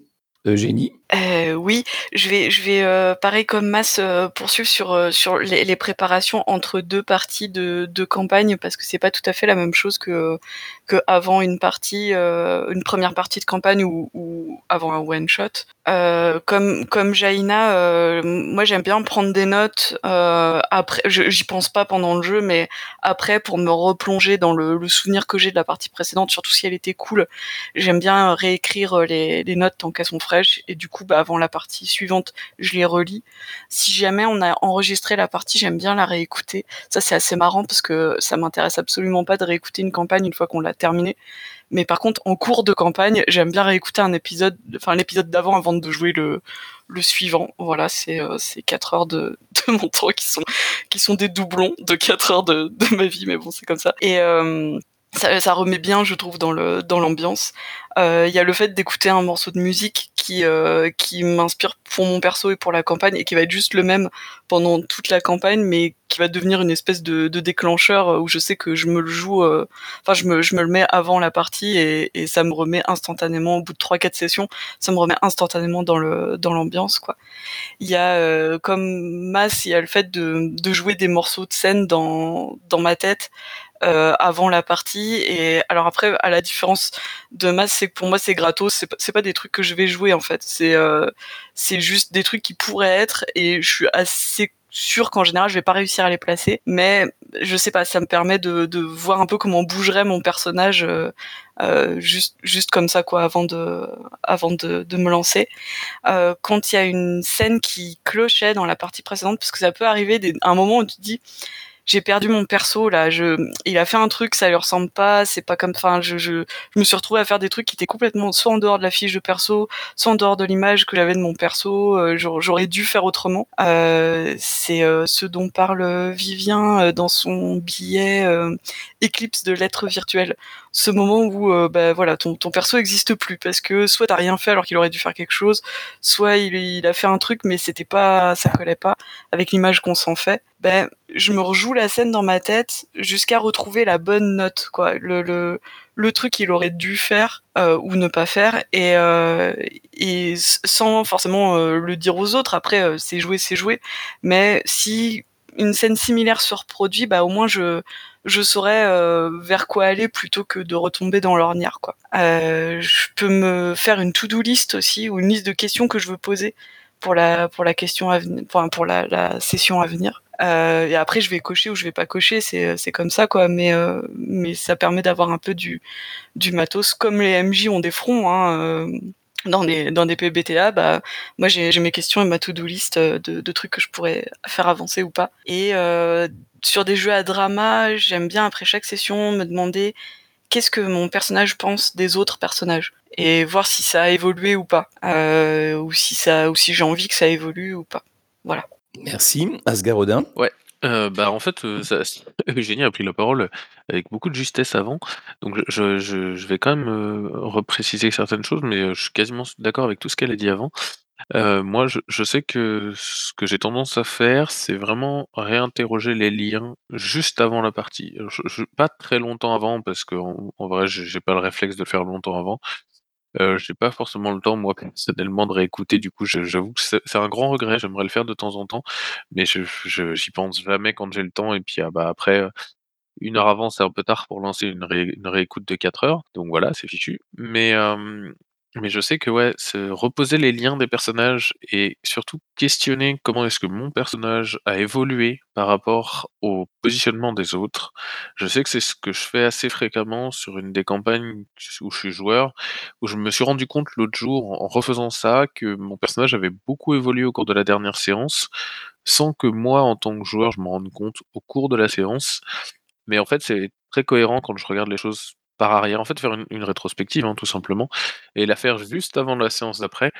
Eugénie Euh, oui, je vais, je vais euh, pareil comme Mas euh, poursuivre sur euh, sur les, les préparations entre deux parties de, de campagne parce que c'est pas tout à fait la même chose que que avant une partie, euh, une première partie de campagne ou, ou avant un one shot. Euh, comme comme Jaina, euh, moi j'aime bien prendre des notes euh, après. J'y pense pas pendant le jeu, mais après pour me replonger dans le, le souvenir que j'ai de la partie précédente, surtout si elle était cool. J'aime bien réécrire euh, les, les notes tant qu'elles sont fraîches et du coup, bah, avant la partie suivante, je les relis. Si jamais on a enregistré la partie, j'aime bien la réécouter. Ça, c'est assez marrant parce que ça m'intéresse absolument pas de réécouter une campagne une fois qu'on l'a terminée. Mais par contre, en cours de campagne, j'aime bien réécouter un épisode, enfin l'épisode d'avant avant de jouer le, le suivant. Voilà, c'est euh, c'est quatre heures de, de mon temps qui sont qui sont des doublons de quatre heures de, de ma vie, mais bon, c'est comme ça. Et euh, ça, remet bien, je trouve, dans le dans l'ambiance. Euh, Il y a le fait d'écouter un morceau de musique qui euh, qui m'inspire pour mon perso et pour la campagne et qui va être juste le même pendant toute la campagne, mais qui va devenir une espèce de, de déclencheur euh, où je sais que je me le joue, euh, enfin je me je me le mets avant la partie et, et ça me remet instantanément au bout de trois quatre sessions, ça me remet instantanément dans le dans l'ambiance quoi. Il y a euh, comme masse, il y a le fait de de jouer des morceaux de scène dans dans ma tête euh, avant la partie. Et alors après à la différence de masse c'est que pour moi c'est gratos. C'est pas, pas des trucs que je vais jouer en fait. C'est euh, c'est juste des trucs qui pourraient être. Et je suis assez sûr qu'en général je vais pas réussir à les placer. Mais je sais pas ça me permet de, voir un peu comment bougerait mon personnage euh, juste juste comme ça quoi avant de avant de, de me lancer. Quand il y a une scène qui clochait dans la partie précédente parce que ça peut arriver des, un moment où tu te dis j'ai perdu mon perso là je il a fait un truc ça lui ressemble pas c'est pas comme enfin je, je je me suis retrouvée à faire des trucs qui étaient complètement soit en dehors de la fiche de perso soit en dehors de l'image que j'avais de mon perso euh, j'aurais dû faire autrement. Euh, c'est euh, ce dont parle Vivien euh, dans son billet euh, éclipse de l'être virtuel ce moment où euh, bah voilà ton ton perso existe plus parce que soit t'as rien fait alors qu'il aurait dû faire quelque chose soit il, il a fait un truc mais c'était pas ça collait pas avec l'image qu'on s'en fait. Ben je me rejoue la scène dans ma tête jusqu'à retrouver la bonne note quoi. Le le, le truc qu'il aurait dû faire euh, ou ne pas faire et euh, et sans forcément euh, le dire aux autres. Après euh, c'est joué c'est joué. Mais si une scène similaire se reproduit bah au moins je je saurais euh, vers quoi aller plutôt que de retomber dans l'ornière quoi. Euh, je peux me faire une to-do list aussi ou une liste de questions que je veux poser pour la pour la question à venir, enfin, pour la, la session à venir. Euh, et après je vais cocher ou je vais pas cocher, c'est c'est comme ça quoi. Mais euh, mais ça permet d'avoir un peu du du matos comme les MJ ont des fronts. Hein, euh, dans des dans des PBTA, bah moi j'ai j'ai mes questions et ma to-do list euh, de, de trucs que je pourrais faire avancer ou pas. Et euh, sur des jeux à drama, j'aime bien après chaque session me demander qu'est-ce que mon personnage pense des autres personnages et voir si ça a évolué ou pas, euh, ou si ça, ou si j'ai envie que ça évolue ou pas. Voilà. Merci. Asgar Odin Ouais. Euh, bah en fait, euh, Eugénie a pris la parole avec beaucoup de justesse avant, donc je, vais quand même euh, repréciser certaines choses, mais euh, je suis quasiment d'accord avec tout ce qu'elle a dit avant. Euh, moi, je, sais que ce que j'ai tendance à faire, c'est vraiment réinterroger les liens juste avant la partie. Pas très longtemps avant, parce qu'en en vrai, j'ai j'ai pas le réflexe de le faire longtemps avant. Euh, j'ai pas forcément le temps, moi, personnellement, de réécouter. Du coup, j'avoue que c'est un grand regret. J'aimerais le faire de temps en temps, mais je, j'y pense jamais quand j'ai le temps. Et puis, ah bah après, euh, une heure avant, c'est un peu tard pour lancer une réécoute de 4 heures. Donc voilà, c'est fichu. Mais euh, Mais je sais que ouais, se reposer les liens des personnages et surtout questionner comment est-ce que mon personnage a évolué par rapport au positionnement des autres. Je sais que c'est ce que je fais assez fréquemment sur une des campagnes où je suis joueur, où je me suis rendu compte l'autre jour en refaisant ça que mon personnage avait beaucoup évolué au cours de la dernière séance, sans que moi en tant que joueur je m'en rende compte au cours de la séance. Mais en fait, c'est très cohérent quand je regarde les choses par arrière. En fait, faire une, rétrospective, hein, tout simplement, et la faire juste avant la séance d'après.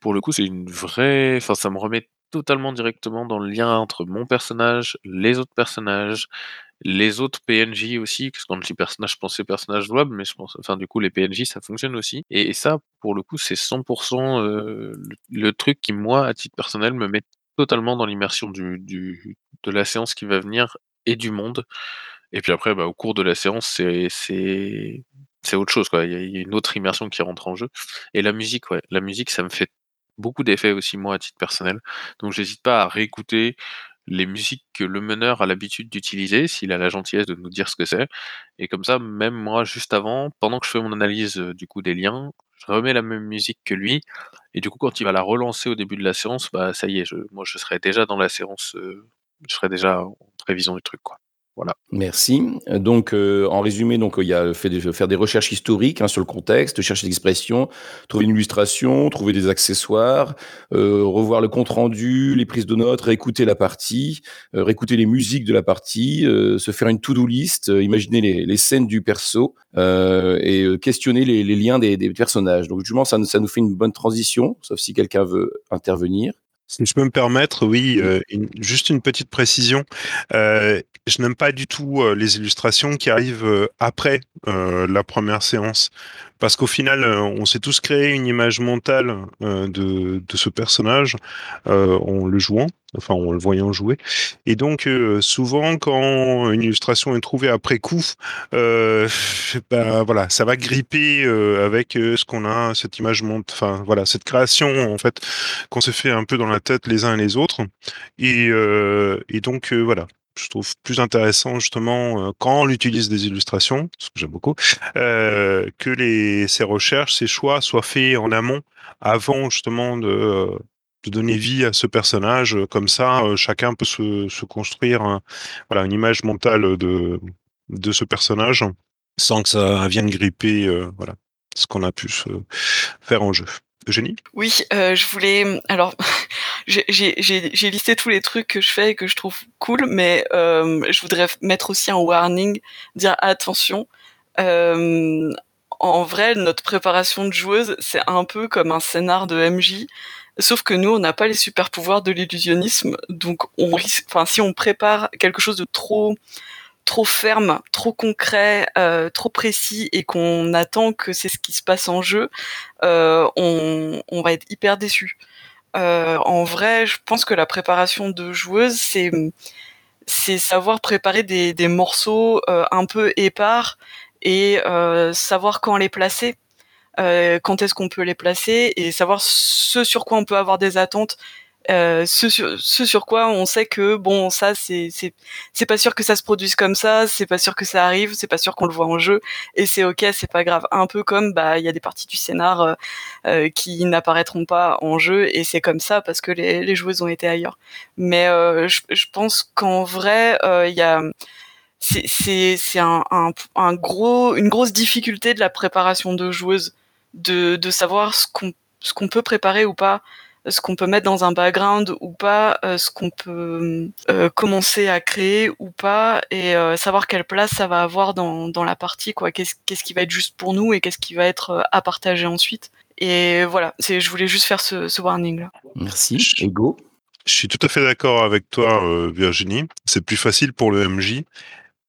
Pour le coup, c'est une vraie. Enfin, ça me remet totalement directement dans le lien entre mon personnage, les autres personnages, les autres PNJ aussi, parce que quand je dis personnage, je pensais personnage jouable, mais je pense, enfin, du coup, les PNJ, ça fonctionne aussi. Et, ça, pour le coup, c'est 100% euh, le, truc qui, moi, à titre personnel, me met totalement dans l'immersion de la séance qui va venir et du monde. Et puis après, bah, au cours de la séance, c'est autre chose, quoi. Il y, a, il y a une autre immersion qui rentre en jeu. Et la musique, ouais, la musique, ça me fait beaucoup d'effets aussi moi à titre personnel. Donc j'hésite pas à réécouter les musiques que le meneur a l'habitude d'utiliser, s'il a la gentillesse de nous dire ce que c'est. Et comme ça, même moi, juste avant, pendant que je fais mon analyse euh, du coup des liens, je remets la même musique que lui. Et du coup, quand il va la relancer au début de la séance, bah ça y est, je, moi je serai déjà dans la séance, euh, je serai déjà en prévision du truc, quoi. Voilà. Merci. Donc, euh, en résumé, donc il y a fait de faire des recherches historiques hein, sur le contexte, chercher des expressions, trouver une illustration, trouver des accessoires, euh, revoir le compte rendu, les prises de notes, réécouter la partie, euh, réécouter les musiques de la partie, euh, se faire une to-do list, euh, imaginer les, les, scènes du perso euh, et questionner les, les liens des, des, personnages. Donc, justement, ça, ça nous fait une bonne transition, sauf si quelqu'un veut intervenir. Si je peux me permettre, oui, euh, une, juste une petite précision. Euh, je n'aime pas du tout euh, les illustrations qui arrivent après la première séance. Parce qu'au final, on s'est tous créé une image mentale de, de, ce personnage en le jouant, enfin en le voyant jouer. Et donc, souvent, quand une illustration est trouvée après coup, ben, voilà, ça va gripper avec ce qu'on a, cette image mentale, enfin voilà, cette création en fait qu'on s'est fait un peu dans la tête les uns et les autres. Et donc, voilà, je trouve plus intéressant justement euh, quand on utilise des illustrations, ce que j'aime beaucoup, euh, que ces recherches, ces choix soient faits en amont, avant justement de, euh, donner vie à ce personnage. Comme ça, chacun peut se, construire une image mentale de, ce personnage sans que ça vienne gripper ce qu'on a pu faire en jeu. Eugénie? Oui, euh, je voulais. Alors, j'ai listé tous les trucs que je fais et que je trouve cool, mais euh, je voudrais mettre aussi un warning, dire attention. Euh, en vrai, notre préparation de joueuse, c'est un peu comme un scénar de MJ, sauf que nous, on n'a pas les super pouvoirs de l'illusionnisme, donc on risque. Enfin, si on prépare quelque chose de trop trop ferme, trop concret, euh, trop précis et qu'on attend que c'est ce qui se passe en jeu, euh, on, va être hyper déçu. Euh, en vrai, je pense que la préparation de joueuse, c'est c'est savoir préparer des, des morceaux un peu épars et savoir quand les placer. Quand est-ce qu'on peut les placer et savoir ce sur quoi on peut avoir des attentes euh, ce, sur, quoi on sait que bon ça c'est c'est pas sûr que ça se produise comme ça c'est pas sûr que ça arrive c'est pas sûr qu'on le voit en jeu et c'est ok c'est pas grave. Un peu comme bah il y a des parties du scénar euh, euh, qui n'apparaîtront pas en jeu et c'est comme ça parce que les, joueuses ont été ailleurs. Mais je, pense qu'en vrai il y a c'est c'est c'est un, un, un gros une grosse difficulté de la préparation de joueuses de de savoir ce qu'on ce qu'on peut préparer ou pas ce qu'on peut mettre dans un background ou pas, euh, ce qu'on peut euh, commencer à créer ou pas, et euh, savoir quelle place ça va avoir dans, dans la partie, quoi. Qu'est-ce qu'est-ce qui va être juste pour nous et qu'est-ce qui va être à partager ensuite. Et voilà, c'est, je voulais juste faire ce, ce warning là. Merci. Ego. Je suis tout à fait d'accord avec toi, Virginie. C'est plus facile pour le MJ.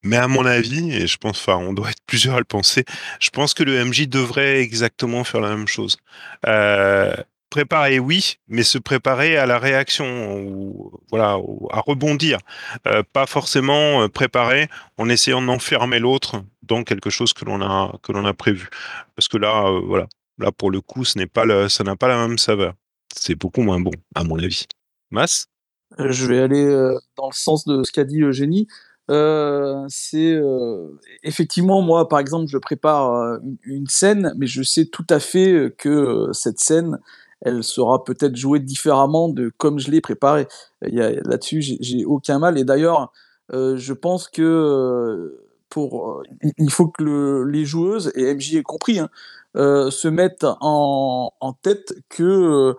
Mais à mon avis, et je pense, enfin, on doit être plusieurs à le penser, je pense que le MJ devrait exactement faire la même chose. Euh, préparer, oui, mais se préparer à la réaction, ou voilà, à rebondir, euh, pas forcément préparer en essayant d'enfermer l'autre dans quelque chose que l'on a que l'on a prévu, parce que là, euh, voilà, là pour le coup, ce n'est pas ça n'a pas la même saveur. C'est beaucoup moins bon, à mon avis. Mas? Je vais aller dans le sens de ce qu'a dit Eugénie. Euh, c'est euh, effectivement moi, par exemple, je prépare euh, une, scène, mais je sais tout à fait que euh, cette scène, elle sera peut-être jouée différemment de comme je l'ai préparée. Là-dessus, j'ai- aucun mal. Et d'ailleurs, euh, je pense que euh, pour, euh, il- faut que le- les joueuses et MJ est compris, hein, se mettent en, en tête que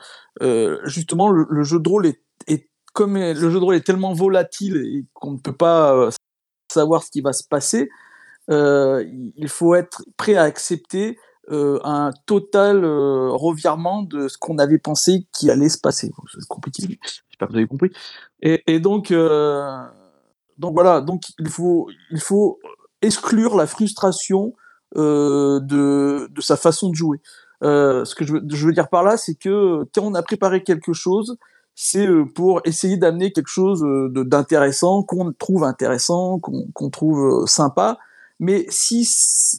justement le, jeu de rôle est, comme le jeu de rôle est tellement volatile et qu'on ne peut pas savoir ce qui va se passer, il faut être prêt à accepter euh, un total euh, revirement de ce qu'on avait pensé qui allait se passer. Bon, C'est compliqué, j'espère que vous avez compris. Et, donc, euh, donc voilà, donc il faut, il faut exclure la frustration de, de sa façon de jouer. Ce que je veux, dire par là, c'est que quand on a préparé quelque chose, c'est pour essayer d'amener quelque chose d'intéressant, qu'on trouve intéressant, qu'on trouve sympa. Mais si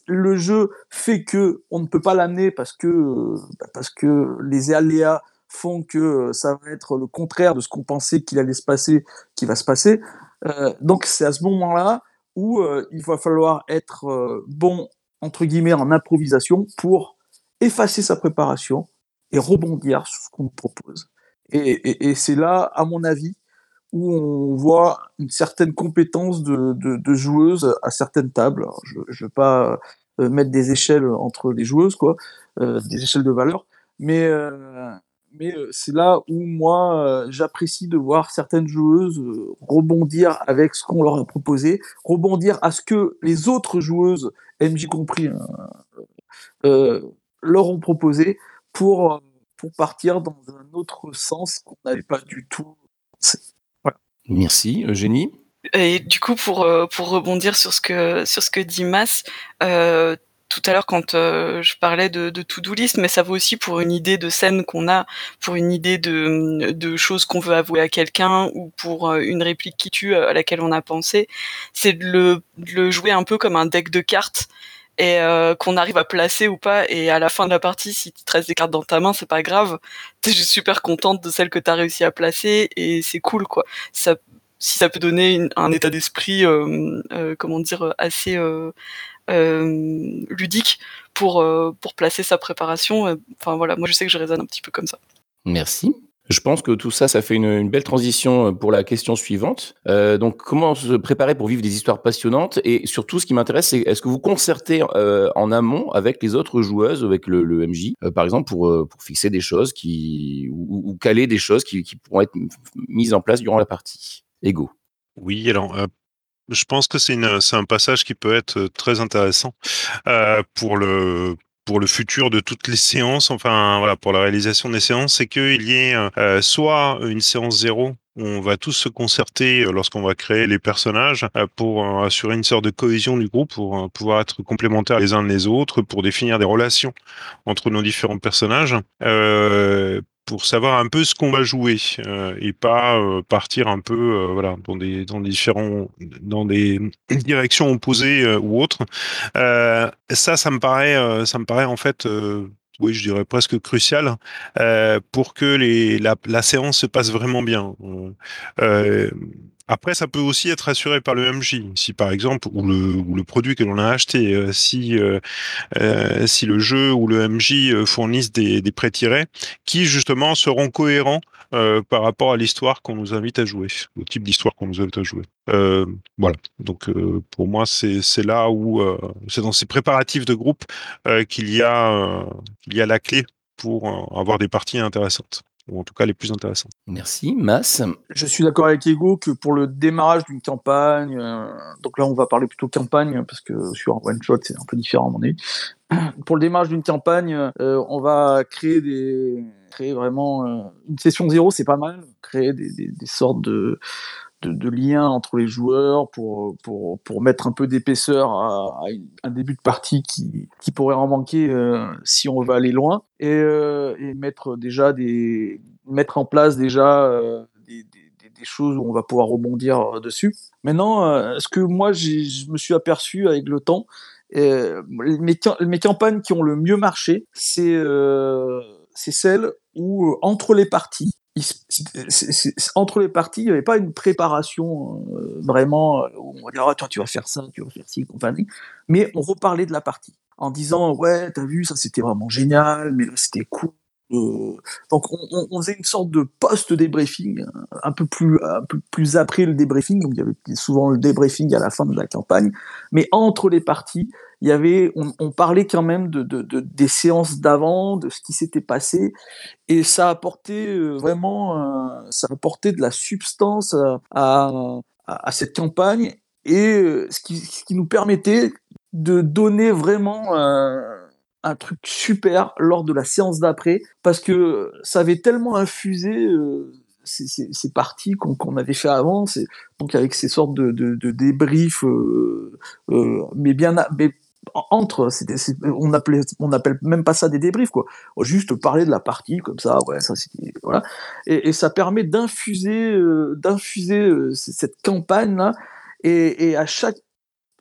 le jeu fait que on ne peut pas l'amener parce que euh, bah, parce que les aléas font que euh, ça va être le contraire de ce qu'on pensait qu'il allait se passer, qui va se passer. euh, donc c'est à ce moment-là où il va falloir être bon entre guillemets en improvisation pour effacer sa préparation et rebondir sur ce qu'on propose. Et c'est là, à mon avis, où on voit une certaine compétence de, joueuses à certaines tables. Je ne veux pas euh, mettre des échelles entre les joueuses, quoi, euh, des échelles de valeur, mais, euh, c'est là où moi, j'apprécie de voir certaines joueuses rebondir avec ce qu'on leur a proposé, rebondir à ce que les autres joueuses, MJ compris, hein, leur ont proposé pour, pour partir dans un autre sens qu'on n'avait pas du tout. Merci, Eugénie. Et du coup, pour, euh, pour rebondir sur ce que, sur ce que dit Mas, euh, tout à l'heure quand euh, je parlais de, to-do list, mais ça vaut aussi pour une idée de scène qu'on a, pour une idée de, de choses qu'on veut avouer à quelqu'un ou pour une réplique qui tue à laquelle on a pensé. C'est de le jouer un peu comme un deck de cartes et euh, qu'on arrive à placer ou pas. Et à la fin de la partie, si tu te restes des cartes dans ta main, c'est pas grave. T'es juste super contente de celles que t'as réussi à placer et c'est cool quoi. Ça, si ça peut donner une- un état d'esprit, euh, euh, comment dire, assez euh, euh, ludique pour euh, pour placer sa préparation. Enfin voilà, moi je sais que je raisonne un petit peu comme ça. Merci. Je pense que tout ça, ça fait une, belle transition euh, pour la question suivante. Euh, donc, comment se préparer pour vivre des histoires passionnantes? Et surtout, ce qui m'intéresse, c'est est-ce que vous concertez euh, en amont avec les autres joueuses, avec le, MJ, par exemple, pour, fixer des choses qui ou, caler des choses qui, pourront être mises en place durant la partie? Ego. Oui, alors je pense que c'est un passage qui peut être très intéressant pour le pour le futur de toutes les séances, enfin voilà, pour la réalisation des séances, c'est qu'il y ait euh, euh, soit une séance zéro on va tous se concerter euh, lorsqu'on va créer les personnages euh, pour assurer une sorte de cohésion du groupe, pour pouvoir être complémentaires les uns les autres, pour définir des relations entre nos différents personnages. Euh, pour savoir un peu ce qu'on va jouer euh, et pas euh, partir un peu euh, voilà dans des dans différents dans des directions opposées euh, ou autres Euh, ça ça me paraît euh, ça me paraît en fait oui, je dirais presque crucial pour que les, la, la séance se passe vraiment bien. Après, ça peut aussi être assuré par le MJ, si par exemple, ou le, produit que l'on a acheté, euh, si euh, euh, si le jeu ou le MJ fournissent des, des pré-tirés qui justement seront cohérents par rapport à l'histoire qu'on nous invite à jouer, au type d'histoire qu'on nous invite à jouer. Voilà. Donc pour moi, c'est là où c'est dans ces préparatifs de groupe qu'il y a qu'il y a la clé pour avoir des parties intéressantes ou en tout cas les plus intéressantes. Merci, Mas. Je suis d'accord avec Ego que pour le démarrage d'une campagne, euh, donc là on va parler plutôt campagne parce que sur un one shot c'est un peu différent à mon avis. Pour le démarrage d'une campagne, euh, on va créer des créer vraiment euh, une session zéro, c'est pas mal. Créer des, des, des sortes de, de, de entre les joueurs pour pour pour mettre un peu d'épaisseur à, un début de partie qui qui pourrait en manquer euh, si on veut aller loin et, euh, et mettre déjà des mettre en place déjà euh, des, choses où on va pouvoir rebondir dessus. Maintenant, ce que moi je me suis aperçu avec le temps, mes, mes campagnes qui ont le mieux marché, c'est c'est celles où entre les parties, entre les parties, il n'y avait pas une préparation euh, vraiment euh, où on va dire ah, toi tu vas faire ça, tu vas faire ci. Mais on reparlait de la partie en disant ouais t'as vu ça c'était vraiment génial, mais là c'était cool. Euh, donc on, on- on faisait une sorte de post débriefing un peu plus un peu plus après le débriefing. Donc il y avait souvent le débriefing à la fin de la campagne, mais entre les parties il y avait, on, parlait quand même de, de, de- des séances d'avant, de ce qui s'était passé, et ça apportait euh, vraiment, euh, ça apportait de la substance à, à, cette campagne, et euh, ce qui, nous permettait de donner vraiment un truc super lors de la séance d'après, parce que ça avait tellement infusé ces, parties qu'on avait fait avant, donc avec ces sortes de, de, débriefs, mais bien, entre, on appelait, on appelle même pas ça des débriefs quoi. Juste parler de la partie comme ça, ouais, ça c'était, voilà. Et, ça permet d'infuser, euh, d'infuser euh, cette campagne là. Et, à chaque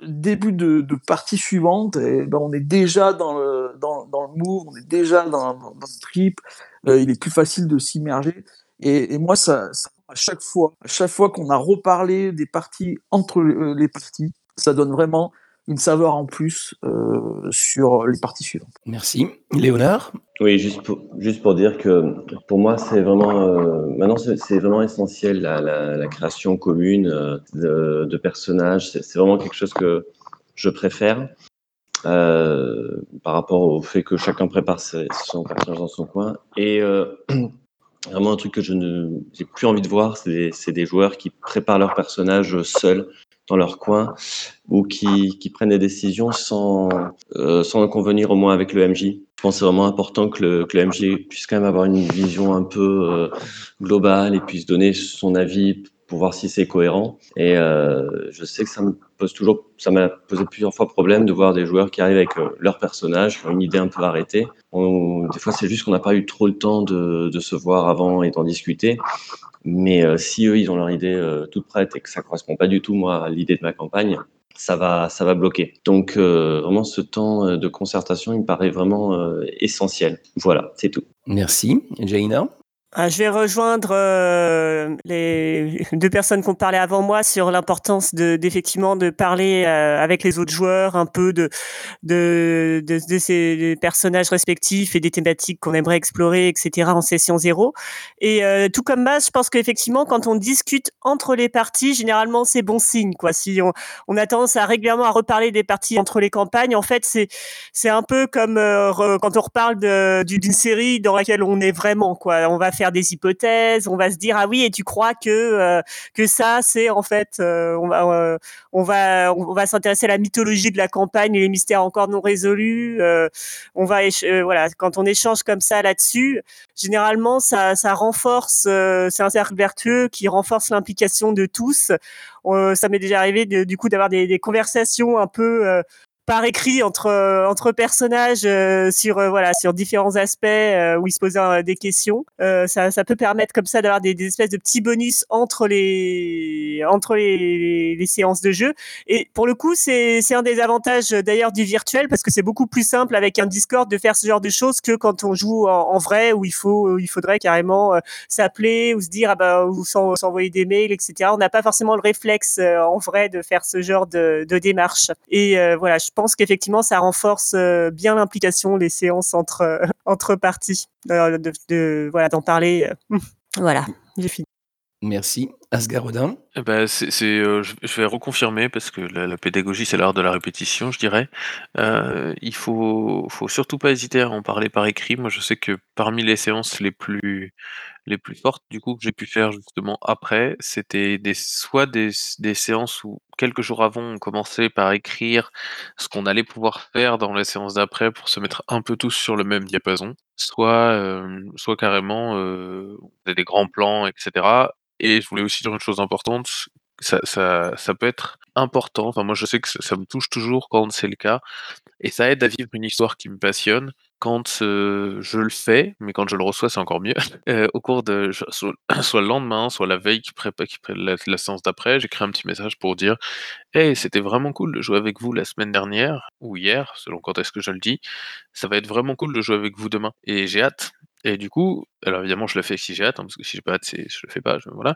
début de, partie suivante, eh ben on est déjà dans le, dans, le move, on est déjà dans, le trip. euh, il est plus facile de s'immerger. Et, moi, ça, à chaque fois, à chaque fois qu'on a reparlé des parties entre les parties, ça donne vraiment une saveur en plus euh, sur les parties suivantes. Merci. Léonard? Oui, juste pour, juste pour dire que pour moi, c'est vraiment, euh, maintenant, c'est vraiment essentiel la, la, la création commune euh, de, de personnages. C'est vraiment quelque chose que je préfère euh, par rapport au fait que chacun prépare ses- son personnage dans son coin. Et euh, vraiment, un truc que je ne j'ai plus envie de voir, c'est des, c'est des joueurs qui préparent leur personnage seuls dans leur coin ou qui, qui prennent des décisions sans, euh, sans en convenir au moins avec le MJ. Je pense que c'est vraiment important que le, que le MJ puisse quand même avoir une vision un peu euh, globale et puisse donner son avis pour voir si c'est cohérent. Et euh, je sais que ça me pose toujours, ça m'a posé plusieurs fois problème de voir des joueurs qui arrivent avec euh, leur personnage, une idée un peu arrêtée. Des fois, c'est juste qu'on n'a pas eu trop le temps de, se voir avant et d'en discuter. Mais euh, si eux, ils ont leur idée toute prête et que ça correspond pas du tout, moi, à l'idée de ma campagne, ça va, ça va bloquer. Donc, vraiment, ce temps de concertation, il me paraît vraiment essentiel. Voilà, c'est tout. Merci. Jaina? Ah, je vais rejoindre euh, les deux personnes qui ont parlé avant moi sur l'importance de d'effectivement de parler euh, avec les autres joueurs un peu de de, ces personnages respectifs et des thématiques qu'on aimerait explorer, etc. en session zéro. Et euh, tout comme Mas, je pense qu'effectivement quand on discute entre les parties, généralement c'est bon signe quoi. Si on, a tendance à régulièrement à reparler des parties entre les campagnes, en fait c'est c'est un peu comme euh, quand on reparle d'une série dans laquelle on est vraiment quoi. On va des hypothèses, on va se dire ah oui et tu crois que euh, que ça c'est en fait euh, on va euh, on va on va s'intéresser à la mythologie de la campagne et les mystères encore non résolus. euh, on va euh, voilà quand on échange comme ça là-dessus, généralement ça ça renforce c'est un cercle vertueux qui renforce l'implication de tous. Ça m'est déjà arrivé de- du coup d'avoir des, des conversations un peu par écrit entre euh, entre personnages euh, sur euh, voilà sur différents aspects euh, où ils se posaient euh, des questions. Ça, ça peut permettre comme ça d'avoir des, des espèces de petits bonus entre les entre les, les séances de jeu. Et pour le coup, c'est c'est un des avantages d'ailleurs du virtuel parce que c'est beaucoup plus simple avec un Discord de faire ce genre de choses que quand on joue en, vrai où il faut il faudrait carrément s'appeler ou se dire ah bah ou s'en- s'envoyer des mails etc. On n'a pas forcément le réflexe en vrai de faire ce genre de, de démarche. Et voilà, pense qu'effectivement ça renforce euh, bien l'implication les séances entre euh, entre parties. Euh, de, voilà d'en parler. Voilà, j'ai fini. Merci. Asgarodin Eh ben, c'est, euh, je, vais reconfirmer parce que la, pédagogie, c'est l'art de la répétition, je dirais. Euh, il faut, faut surtout pas hésiter à en parler par écrit. Moi, je sais que parmi les séances les plus, les plus fortes, du coup, que j'ai pu faire justement après, c'était soit des, des séances où quelques jours avant, on commençait par écrire ce qu'on allait pouvoir faire dans les séances d'après pour se mettre un peu tous sur le même diapason, soit, euh, soit carrément euh, des grands plans, etc. Et je voulais aussi dire une chose importante, ça, peut être important. Enfin, moi, je sais que ça, me touche toujours quand c'est le cas, et ça aide à vivre une histoire qui me passionne quand euh, je le fais, mais quand je le reçois, c'est encore mieux. Euh, au cours de soit, le lendemain, soit la veille qui prépare la, la séance d'après, j'écris un petit message pour dire Hey, c'était vraiment cool de jouer avec vous la semaine dernière, ou hier, selon quand est-ce que je le dis. Ça va être vraiment cool de jouer avec vous demain. Et j'ai hâte Et du coup, alors évidemment, je le fais si j'ai hâte, hein, parce que si j'ai pas hâte, c'est je le fais pas, je voilà.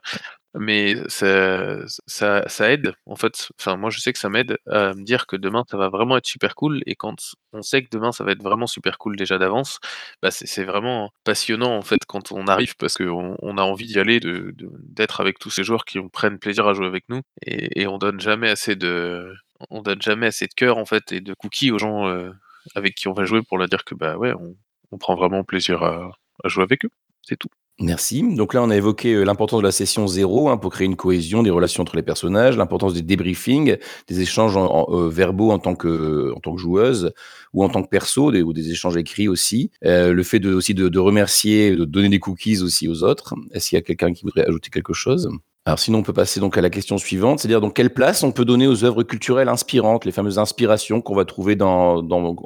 Mais ça ça ça aide, en fait, enfin moi je sais que ça m'aide à me dire que demain ça va vraiment être super cool. Et quand on sait que demain ça va être vraiment super cool déjà d'avance, bah, c'est c'est vraiment passionnant en fait quand on arrive parce qu'on on a envie d'y aller, de de d'être avec tous ces joueurs qui ont prennent plaisir à jouer avec nous. Et et on donne jamais assez de on donne jamais assez de cœur en fait et de cookies aux gens, heu, avec qui on va jouer pour leur dire que, bah, ouais, on on prend vraiment plaisir à jouer avec eux, c'est tout. Merci. Donc là, on a évoqué euh, l'importance de la session zéro hein, pour créer une cohésion, des relations entre les personnages, l'importance des débriefings, des échanges en, euh, verbaux en tant que en tant que joueuse ou en tant que perso, ou des échanges écrits aussi. Euh, le fait de aussi de, de remercier, de donner des cookies aussi aux autres. Est-ce qu'il y a quelqu'un qui voudrait ajouter quelque chose? Alors sinon, on peut passer donc à la question suivante, c'est-à-dire donc quelle place on peut donner aux œuvres culturelles inspirantes, les fameuses inspirations qu'on va trouver dans,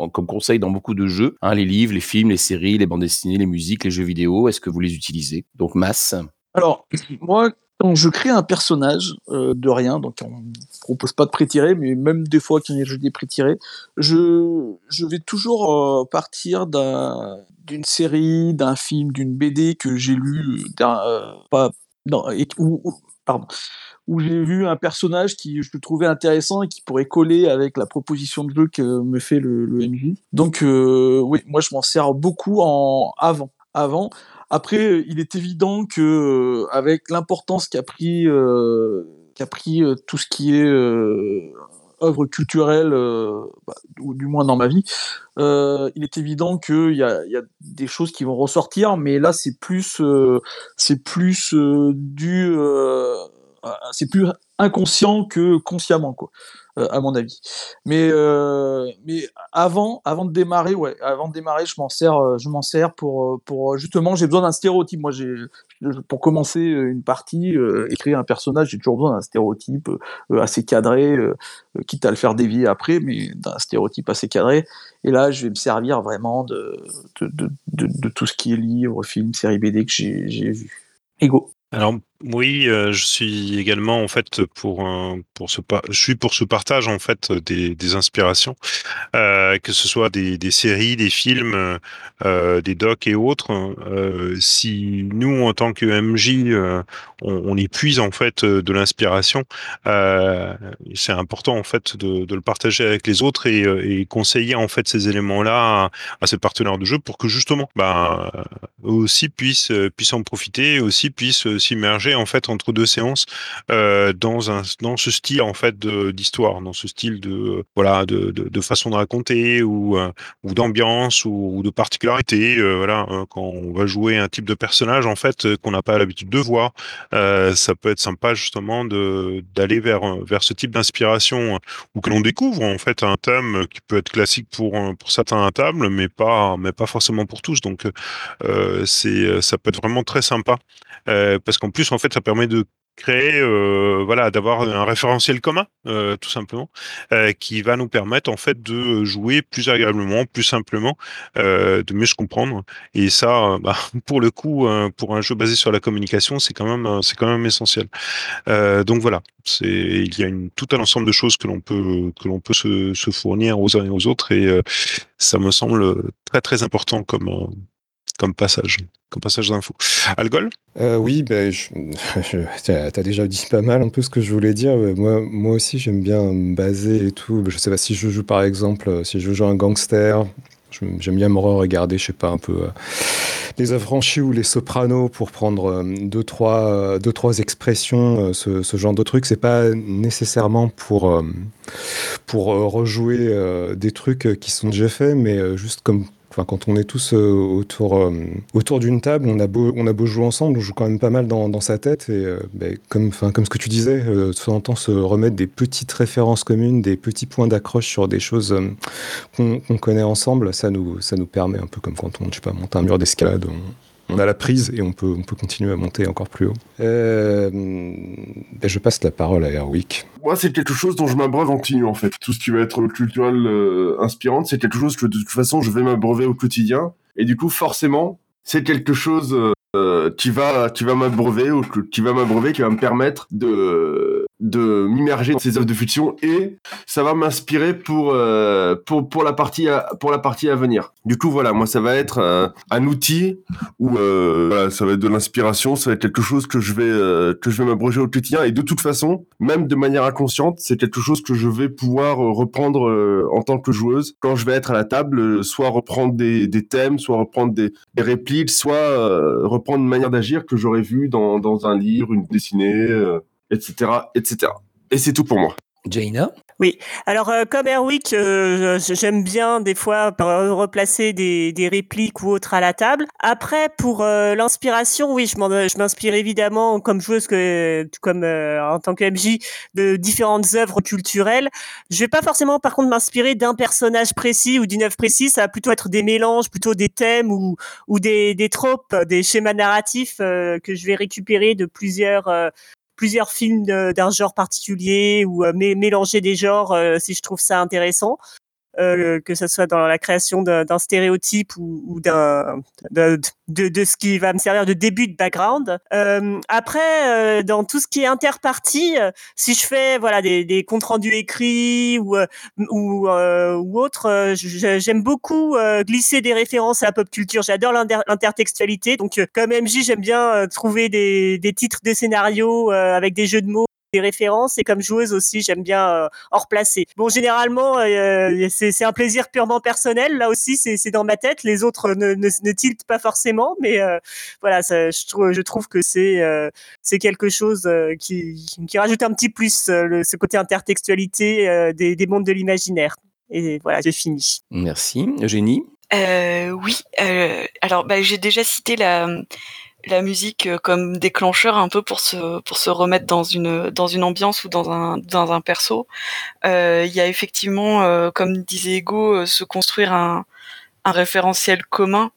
comme conseil dans beaucoup de jeux, hein, les livres, les films, les séries, les bandes dessinées, les musiques, les jeux vidéo. Est-ce que vous les utilisez? Donc masse. Alors moi, quand je crée un personnage euh, de rien, donc on ne propose pas de pré-tirer, mais même des fois quand il y a des pré-tirés, je, je vais toujours euh, partir d'une série, d'un film, d'une BD que j'ai lu, euh, pas, non, et, ou, pardon, où j'ai vu un personnage qui je trouvais intéressant et qui pourrait coller avec la proposition de jeu que me fait le, MJ. Donc euh, oui, moi je m'en sers beaucoup en avant. Avant. Après, il est évident que euh, avec l'importance qu'a pris euh, pris tout ce qui est œuvre culturelle, euh, bah, ou du moins dans ma vie, euh, il est évident qu'il y y a, des choses qui vont ressortir, mais là c'est plus, euh, c'est plus du, c'est plus inconscient que consciemment quoi. À mon avis. Mais, mais avant, avant de démarrer, ouais, avant de démarrer, je m'en sers, je m'en sers pour, pour justement, j'ai besoin d'un stéréotype. Moi, j'ai, pour commencer une partie, euh, écrire un personnage, j'ai toujours besoin d'un stéréotype euh, assez cadré, euh, quitte à le faire dévier après, mais d'un stéréotype assez cadré. Et là, je vais me servir vraiment de, de, de, de, de tout ce qui est livre, film, série BD que j'ai, j'ai vu. Ego. Alors oui, euh, je suis également en fait pour pour ce je suis pour ce partage en fait des, des inspirations, euh, que ce soit des, des, séries, des films, euh, des docs et autres. Euh, si nous en tant que MJ, on, on épuise en fait de l'inspiration, c'est important en fait de, de, le partager avec les autres et, conseiller en fait ces éléments-là à, à, ses partenaires de jeu pour que justement, bah, eux aussi puissent puissent en profiter, aussi puissent s'immerger en fait entre deux séances euh, dans un dans ce style en fait d'histoire, dans ce style de voilà de, de, façon de raconter ou euh, ou d'ambiance ou, de particularité. Euh, voilà, hein, quand on va jouer un type de personnage en fait qu'on n'a pas l'habitude de voir, ça peut être sympa justement de d'aller vers vers ce type d'inspiration ou que l'on découvre en fait un thème qui peut être classique pour pour certains tables, mais pas mais pas forcément pour tous. Donc c'est ça peut être vraiment très sympa parce qu'en plus en fait ça permet de créer, euh, voilà, d'avoir un référentiel commun, euh, tout simplement, euh, qui va nous permettre en fait de jouer plus agréablement, plus simplement, de mieux se comprendre. Et ça, bah, pour le coup, pour un jeu basé sur la communication, c'est quand même, c'est quand même essentiel. donc voilà, c'est, il y a une, tout un ensemble de choses que l'on peut, que l'on peut se, se, fournir aux uns et aux autres, et ça me semble très très important comme comme passage, comme passage d'info. Algol euh, Oui, ben, tu as, déjà dit pas mal un peu ce que je voulais dire. Moi, moi aussi, j'aime bien me baser et tout. Je sais pas si je joue par exemple, si je joue un gangster, j'aime bien me regarder, je sais pas, un peu euh, les affranchis ou les sopranos pour prendre euh, deux, trois, euh, deux, trois expressions, ce, genre de trucs. C'est pas nécessairement pour, pour rejouer des trucs qui sont déjà faits, mais juste comme Quand on est tous euh, autour, euh, autour d'une table, on a, beau, on a beau jouer ensemble, on joue quand même pas mal dans, sa tête. Et euh, ben, comme, ce que tu disais, de temps en temps se remettre des petites références communes, des petits points d'accroche sur des choses qu'on qu connaît ensemble, ça nous, ça nous permet un peu comme quand on monte un mur d'escalade. On a la prise et on peut, on peut continuer à monter encore plus haut. Euh, ben je passe la parole à Erwick. Moi, c'est quelque chose dont je m'abreuve en continu, en fait. Tout ce qui va être culturel euh, inspirant, c'est quelque chose que de toute façon, je vais m'abreuver au quotidien. Et du coup, forcément, c'est quelque chose euh, qui va, qui va m'abreuver ou qui va m'abreuver, qui va me permettre de de m'immerger dans ces œuvres de fiction et ça va m'inspirer pour, euh, pour, pour, la partie à, pour la partie à venir. Du coup, voilà, moi, ça va être un, outil où euh, ça va être de l'inspiration, ça va être quelque chose que je vais, euh, que je vais m'abroger au quotidien et de toute façon, même de manière inconsciente, c'est quelque chose que je vais pouvoir reprendre en tant que joueuse quand je vais être à la table, soit reprendre des, des thèmes, soit reprendre des, des répliques, soit reprendre une manière d'agir que j'aurais vu dans, dans un livre, une dessinée, etc., etc. Et c'est tout pour moi. Jaina? Oui, alors euh, comme Erwick, euh, j'aime bien des fois replacer des, des, répliques ou autres à la table. Après, pour euh, l'inspiration, oui, je m'inspire évidemment comme joueuse, que, comme en tant que MJ, de différentes œuvres culturelles. Je vais pas forcément, par contre, m'inspirer d'un personnage précis ou d'une œuvre précise. Ça va plutôt être des mélanges, plutôt des thèmes ou, ou des, des tropes, des schémas narratifs que je vais récupérer de plusieurs plusieurs films d'un genre particulier ou euh, mélanger des genres euh, si je trouve ça intéressant. Euh, que ce soit dans la création d'un stéréotype ou, d'un de, de, ce qui va me servir de début de background. Euh, après, euh, dans tout ce qui est interpartie, euh, si je fais voilà des, des comptes rendus écrits ou ou, ou autre, j'aime beaucoup glisser des références à la pop culture. J'adore l'intertextualité. Donc, comme MJ, j'aime bien trouver des, des titres de scénarios avec des jeux de mots des références et comme joueuse aussi j'aime bien euh, en replacer. Bon généralement euh, c'est un plaisir purement personnel là aussi c'est dans ma tête les autres ne, ne, ne tiltent pas forcément mais euh, voilà ça, je, trouve, je trouve que c'est euh, c'est quelque chose qui, qui rajoute un petit plus le, ce côté intertextualité des, des mondes de l'imaginaire et voilà j'ai fini. Merci Eugénie? oui alors bah, j'ai déjà cité la la musique euh, comme déclencheur un peu pour se pour se remettre dans une dans une ambiance ou dans un dans un perso. Euh, il y a effectivement, euh, comme disait Ego, se construire un un référentiel commun.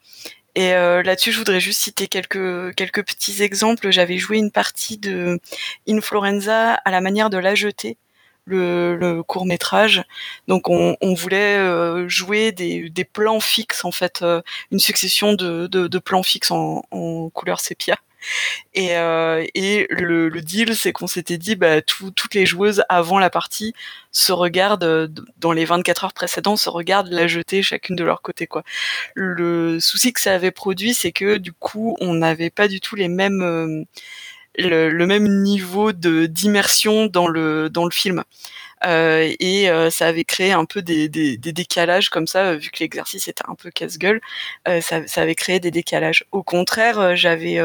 Et là-dessus, je voudrais juste citer quelques quelques petits exemples. J'avais joué une partie de Inflorenza à la manière de la jetée le, court métrage. Donc on, voulait euh, jouer des, plans fixes en fait, euh, une succession de, de, plans fixes en, en couleur sépia. Et, euh, et le, deal, c'est qu'on s'était dit, bah, toutes les joueuses avant la partie se regardent dans les 24 heures précédentes, se regardent la jeter chacune de leur côté, quoi. Le souci que ça avait produit, c'est que du coup, on n'avait pas du tout les mêmes le, même niveau de d'immersion dans le dans le film. Euh, et euh, ça avait créé un peu des, des, des décalages comme ça, vu que l'exercice était un peu casse-gueule, euh, ça, ça, avait créé des décalages. Au contraire, j'avais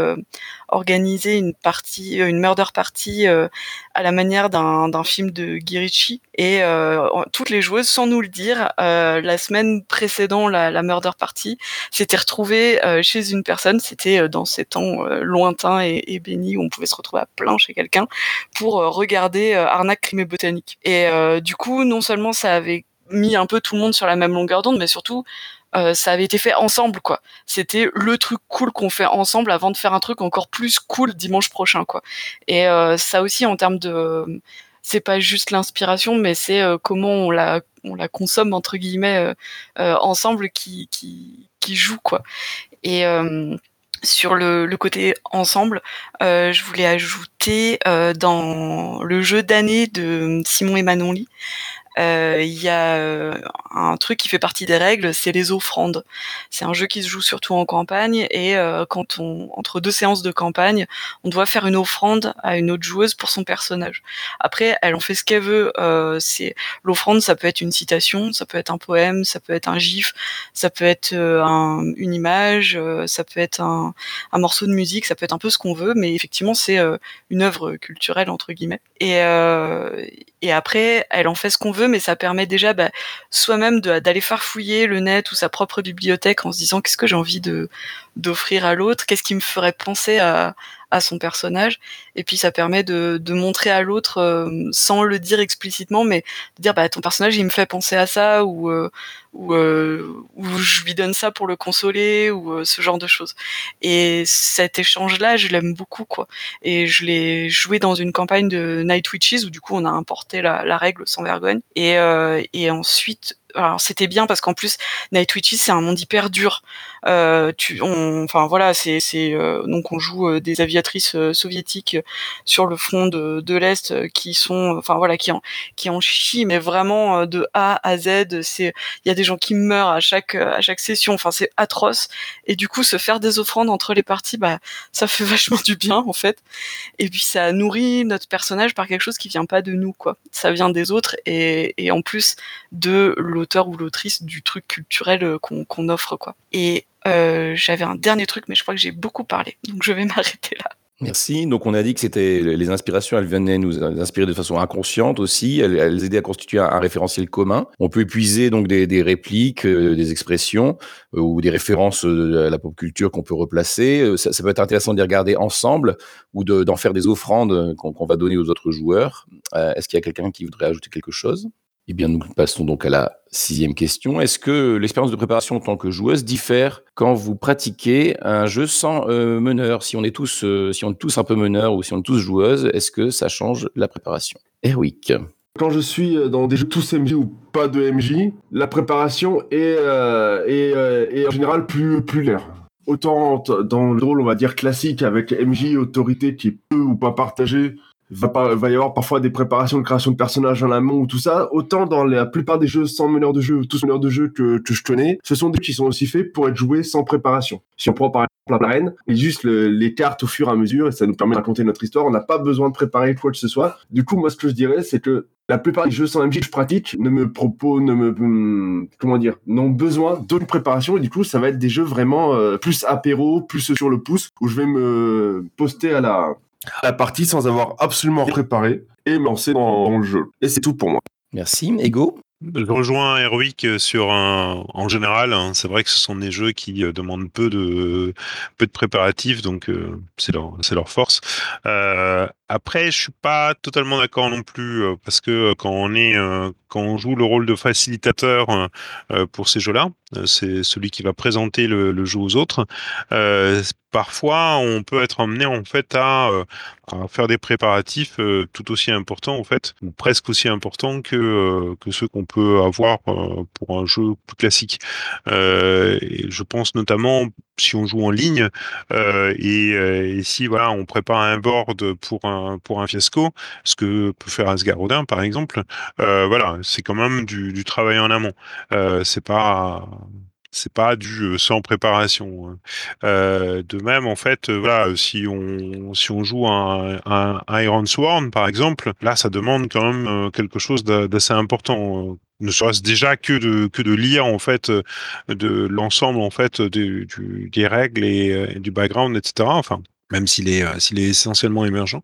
organisé une partie, une murder party à la manière d'un film de Guy et toutes les joueuses, sans nous le dire, la semaine précédant la, la murder party, s'étaient retrouvées chez une personne. C'était dans ces temps lointains et, et bénis où on pouvait se retrouver à plein chez quelqu'un pour regarder Arnaque, crime botanique. Et euh, du coup, non seulement ça avait mis un peu tout le monde sur la même longueur d'onde, mais surtout euh, ça avait été fait ensemble quoi. C'était le truc cool qu'on fait ensemble avant de faire un truc encore plus cool dimanche prochain quoi. Et euh, ça aussi en termes de c'est pas juste l'inspiration mais c'est comment on la on la consomme entre guillemets ensemble qui joue quoi. Et sur le, côté ensemble, euh, je voulais ajouter euh, dans le jeu d'année de Simon et Manonly, euh, il y a euh, un truc qui fait partie des règles, c'est les offrandes. C'est un jeu qui se joue surtout en campagne et euh, quand on entre deux séances de campagne, on doit faire une offrande à une autre joueuse pour son personnage. Après, elle en fait ce qu'elle veut. c'est l'offrande, ça peut être une citation, ça peut être un poème, ça peut être un gif, ça peut être un, une image, ça peut être un, un, morceau de musique, ça peut être un peu ce qu'on veut, mais effectivement, c'est une œuvre culturelle entre guillemets. Et, et après, elle en fait ce qu'on veut mais ça permet déjà bah, soi-même d'aller farfouiller le net ou sa propre bibliothèque en se disant qu'est-ce que j'ai envie d'offrir à l'autre, qu'est-ce qui me ferait penser à, à son personnage. Et puis ça permet de, de montrer à l'autre, euh, sans le dire explicitement, mais de dire bah ton personnage il me fait penser à ça ou euh, ou, euh, ou je lui donne ça pour le consoler ou ce genre de choses. Et cet échange-là, je l'aime beaucoup quoi. Et je l'ai joué dans une campagne de Night Witches où du coup on a importé la, la règle sans vergogne. Et, et ensuite alors c'était bien parce qu'en plus Night Witches c'est un monde hyper dur. Euh, tu, on, enfin voilà, c'est, c'est euh, donc on joue euh, des aviatrices euh, soviétiques sur le front de, de l'est qui sont, enfin voilà, qui en qui en chient, mais vraiment de A à Z. C'est, il y a des gens qui meurent à chaque à chaque session. Enfin c'est atroce. Et du coup se faire des offrandes entre les parties, bah ça fait vachement du bien en fait. Et puis ça nourrit notre personnage par quelque chose qui vient pas de nous quoi. Ça vient des autres et, et en plus de l'auteur ou l'autrice du truc culturel euh, qu'on offre quoi. Et euh, j'avais un dernier truc, mais je crois que j'ai beaucoup parlé, donc je vais m'arrêter là. Merci. Donc on a dit que c'était les inspirations, elles venaient nous inspirer de façon inconsciente aussi. Elles, aidaient à constituer un, référentiel commun. On peut épuiser donc des, répliques, euh, des expressions ou des références à la pop culture qu'on peut replacer. Ça, ça, peut être intéressant d'y regarder ensemble ou d'en faire des offrandes qu'on va donner aux autres joueurs. Est-ce qu'il y a quelqu'un qui voudrait ajouter quelque chose? Eh bien, nous passons donc à la sixième question. Est-ce que l'expérience de préparation en tant que joueuse diffère quand vous pratiquez un jeu sans euh, meneur? Si on est tous, euh, si on est tous un peu meneur ou si on est tous joueuses, est-ce que ça change la préparation? Erwick. Quand je suis dans des jeux tous MJ ou pas de MJ, la préparation est, euh, est, en général plus, plus lère. Autant dans le rôle, on va dire, classique avec MJ, autorité qui est peu ou pas partagée, va, va y avoir parfois des préparations de création de personnages en amont ou tout ça. Autant dans la plupart des jeux sans meneur de jeu, tous meneurs de jeu que, que je connais, ce sont des jeux qui sont aussi faits pour être joués sans préparation. Si on prend par exemple la reine, et juste les cartes au fur et à mesure, et ça nous permet de raconter notre histoire, on n'a pas besoin de préparer quoi que ce soit. Du coup, moi, ce que je dirais, c'est que la plupart des jeux sans MJ que je pratique ne me proposent, ne me, hum, comment dire, n'ont besoin d'autres préparation, et du coup, ça va être des jeux vraiment euh, plus apéro, plus sur le pouce, où je vais me poster à la, la partie sans avoir absolument préparé et me lancer dans, le jeu. Et c'est tout pour moi. Merci. Ego je rejoins Heroic sur un, en général. Hein, c'est vrai que ce sont des jeux qui euh, demandent peu de peu de préparatifs, donc euh, c'est leur c'est leur force. Euh, après, je suis pas totalement d'accord non plus parce que quand on est quand on joue le rôle de facilitateur pour ces jeux-là, c'est celui qui va présenter le, jeu aux autres. parfois, on peut être amené en fait à, faire des préparatifs tout aussi importants en fait, ou presque aussi importants que ceux qu'on peut avoir euh, pour un jeu plus classique. Euh, je pense notamment si on joue en ligne euh, et, si voilà on prépare un board pour un pour un fiasco, ce que peut faire Asgarodin par exemple, voilà c'est quand même du, du, travail en amont. c'est pas c'est pas du sans préparation. Hein. Euh, de même, en fait, voilà, si on si on joue un, un, Iron Sworn par exemple, là, ça demande quand même quelque chose d'assez important. Ne serait-ce déjà que de que de lire en fait de l'ensemble en fait des, des règles et, et, du background, etc. Enfin, même s'il est, euh, s'il est essentiellement émergent.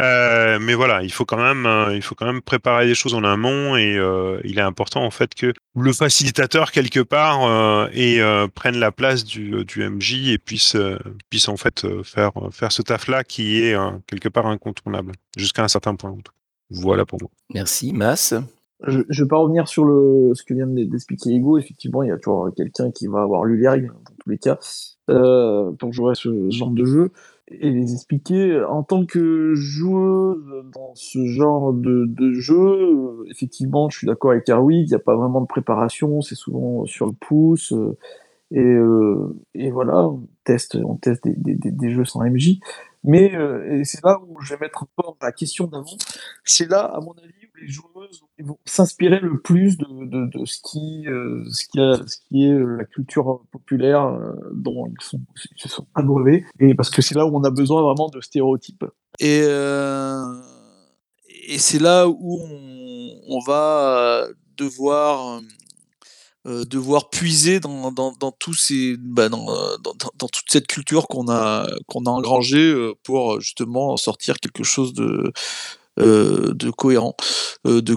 Euh, mais voilà, il faut quand même, euh, il faut quand même préparer les choses en amont et il est important en fait que le facilitateur quelque part et prenne la place du, du MJ et puisse, puisse en fait faire faire ce taf là qui est quelque part incontournable jusqu'à un certain point. Voilà pour moi. Merci, Mas. Je ne vais pas revenir sur le, ce que vient d'expliquer Ego. Effectivement, il y a toujours quelqu'un qui va avoir lu les règles, dans tous les cas, euh, pour jouer ce genre de jeu et les expliquer. En tant que joueuse dans ce genre de, de jeu, effectivement, je suis d'accord avec Erwin, il n'y a pas vraiment de préparation, c'est souvent sur le pouce. Euh, et, euh, et voilà, on teste, on teste des, des, des jeux sans MJ. Mais euh, c'est là où je vais mettre encore la question d'avant. C'est là, à mon avis, où les joueuses vont s'inspirer le plus de, euh, ce, qui est la culture populaire euh, dont ils, se sont abreuvés. Et parce que c'est là où on a besoin vraiment de stéréotypes. Et, euh, c'est là où on, va devoir euh, devoir puiser bah dans, toute cette culture qu'on a qu'on a engrangée euh, pour justement sortir quelque chose de euh, de cohérent euh, de,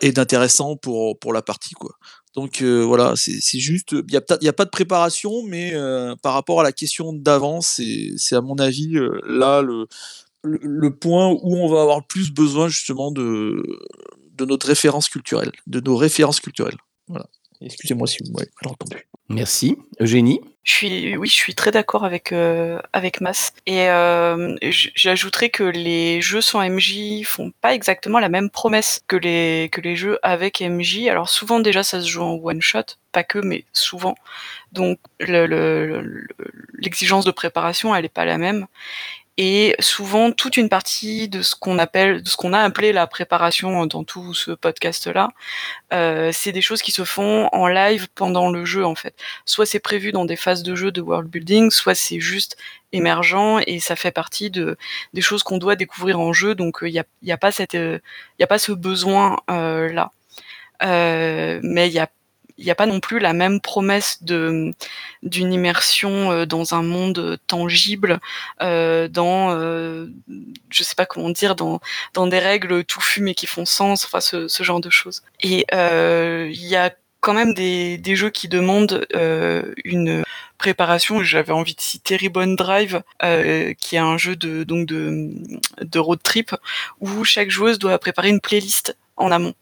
et d'intéressant pour pour la partie quoi donc euh, voilà c'est juste il y a a pas de préparation mais par rapport à la question d'avant c'est à mon avis là le, le, point où on va avoir le plus besoin justement de de notre référence culturelle de nos références culturelles voilà Excusez-moi si vous m'avez entendu. Merci. Eugénie? Je suis, oui, je suis très d'accord avec euh, avec Mas. Et euh, j'ajouterais que les jeux sans MJ font pas exactement la même promesse que les que les jeux avec MJ. Alors souvent déjà ça se joue en one shot, pas que, mais souvent. Donc le- le- le- l'exigence de préparation elle est pas la même. Et souvent toute une partie de ce qu'on appelle, de ce qu'on a appelé la préparation dans tout ce podcast-là, euh, c'est des choses qui se font en live pendant le jeu en fait. Soit c'est prévu dans des phases de jeu de world building, soit c'est juste émergent et ça fait partie de des choses qu'on doit découvrir en jeu. Donc il n'y a, y a pas cette, il y a pas ce besoin euh, là. Euh, mais il y a il n'y a pas non plus la même promesse de d'une immersion euh, dans un monde tangible, euh, dans euh, je sais pas comment dire, dans dans des règles touffues mais qui font sens, enfin ce, ce genre de choses. Et euh, il y a quand même des, jeux qui demandent une préparation. J'avais envie de citer Ribbon Drive, qui est un jeu de donc de, de road trip où chaque joueuse doit préparer une playlist en amont.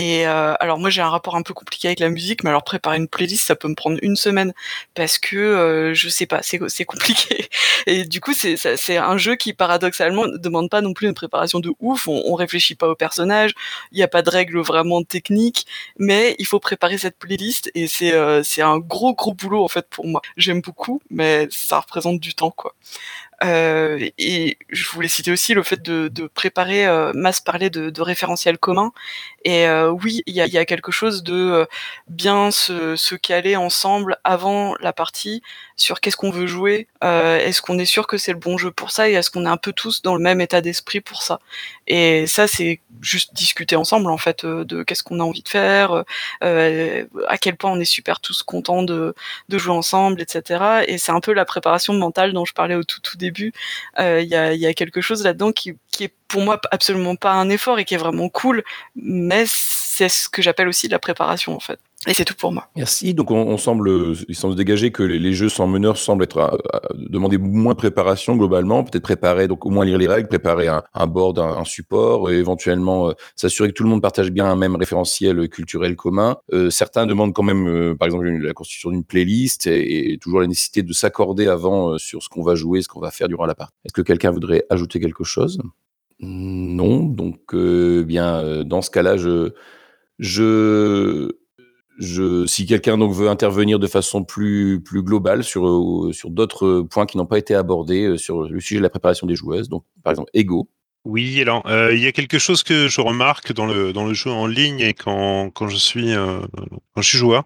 Et euh, alors moi j'ai un rapport un peu compliqué avec la musique, mais alors préparer une playlist ça peut me prendre une semaine parce que euh, je sais pas, c'est c'est compliqué. Et du coup c'est c'est un jeu qui paradoxalement ne demande pas non plus une préparation de ouf. On, on réfléchit pas au personnage, il n'y a pas de règles vraiment techniques, mais il faut préparer cette playlist et c'est euh, c'est un gros gros boulot en fait pour moi. J'aime beaucoup, mais ça représente du temps quoi. Euh, et je voulais citer aussi le fait de, préparer, euh, Mas parlait de, référentiel commun, et euh, oui, il y a, quelque chose de euh, bien se, caler ensemble avant la partie sur qu'est-ce qu'on veut jouer, est-ce qu'on est sûr que c'est le bon jeu pour ça, et est-ce qu'on est un peu tous dans le même état d'esprit pour ça? Et ça, c'est juste discuter ensemble en fait euh, de qu'est-ce qu'on a envie de faire, euh, à quel point on est super tous contents de, de jouer ensemble, etc. Et c'est un peu la préparation mentale dont je parlais au tout tout début. Euh, Il y, a, y a quelque chose là-dedans qui, qui est pour moi absolument pas un effort et qui est vraiment cool, mais c'est ce que j'appelle aussi la préparation en fait. Et c'est tout pour moi. Merci. Donc, on, semble, il semble se dégager que les, jeux sans meneur semblent être euh, euh, demander moins de préparation globalement, peut-être préparer, donc au moins lire les règles, préparer un, un board, un, support, et éventuellement euh, s'assurer que tout le monde partage bien un même référentiel culturel commun. Certains demandent quand même, par exemple, la constitution d'une playlist et, et toujours la nécessité de s'accorder avant sur ce qu'on va jouer, ce qu'on va faire durant la partie. Est-ce que quelqu'un voudrait ajouter quelque chose? Non. Donc, euh, bien, dans ce cas-là, je, je, si quelqu'un donc veut intervenir de façon plus plus globale sur euh, sur d'autres points qui n'ont pas été abordés euh, sur le sujet de la préparation des joueuses, donc par exemple Ego. Oui, alors euh, il y a quelque chose que je remarque dans le dans le jeu en ligne et quand quand je suis euh, je suis joueur,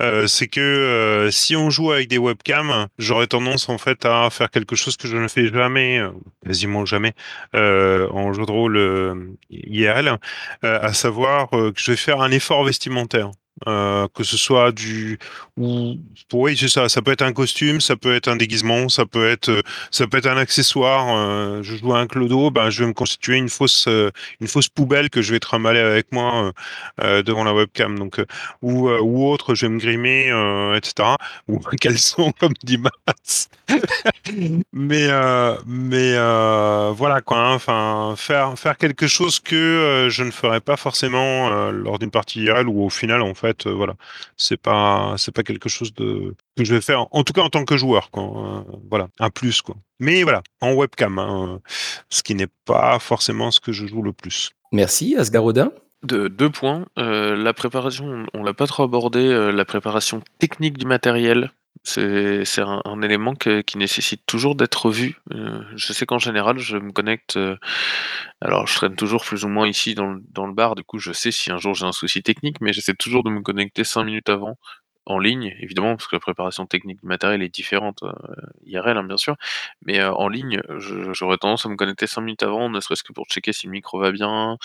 euh, c'est que euh, si on joue avec des webcams, j'aurais tendance en fait à faire quelque chose que je ne fais jamais, euh, quasiment jamais, euh, en jeu de rôle euh, IRL, euh, à savoir euh, que je vais faire un effort vestimentaire. Euh, que ce soit du ou oui c'est ça. Ça peut être un costume ça peut être un déguisement ça peut être euh, ça peut être un accessoire. Euh, je joue à un clodo ben je vais me constituer une fausse une fausse poubelle que je vais trimballer avec moi devant la webcam. Donc ou ou autre je vais me grimer etc ou un caleçon comme dit Mats mais mais euh, voilà quoi hein, enfin faire faire quelque chose que euh, je ne ferais pas forcément euh, lors d'une partie IRL ou au final en fait euh, voilà c'est pas c'est pas quelque chose de que je vais faire en tout cas en tant que joueur quoi euh, voilà un plus quoi mais voilà en webcam hein, ce qui n'est pas forcément ce que je joue le plus Merci Asgarodin. De, deux points. Euh, la préparation, on l'a pas trop abordé, euh, la préparation technique du matériel. C'est un, élément qui nécessite toujours d'être vu. Euh, je sais qu'en général, je me connecte. euh, alors, je traîne toujours plus ou moins ici dans le bar. Du coup, je sais si un jour j'ai un souci technique, mais j'essaie toujours de me connecter cinq minutes avant, en ligne, évidemment, parce que la préparation technique du matériel est différente euh, IRL, hein, bien sûr. Mais euh, en ligne, j'aurais tendance à me connecter cinq minutes avant, ne serait-ce que pour checker si le micro va bien,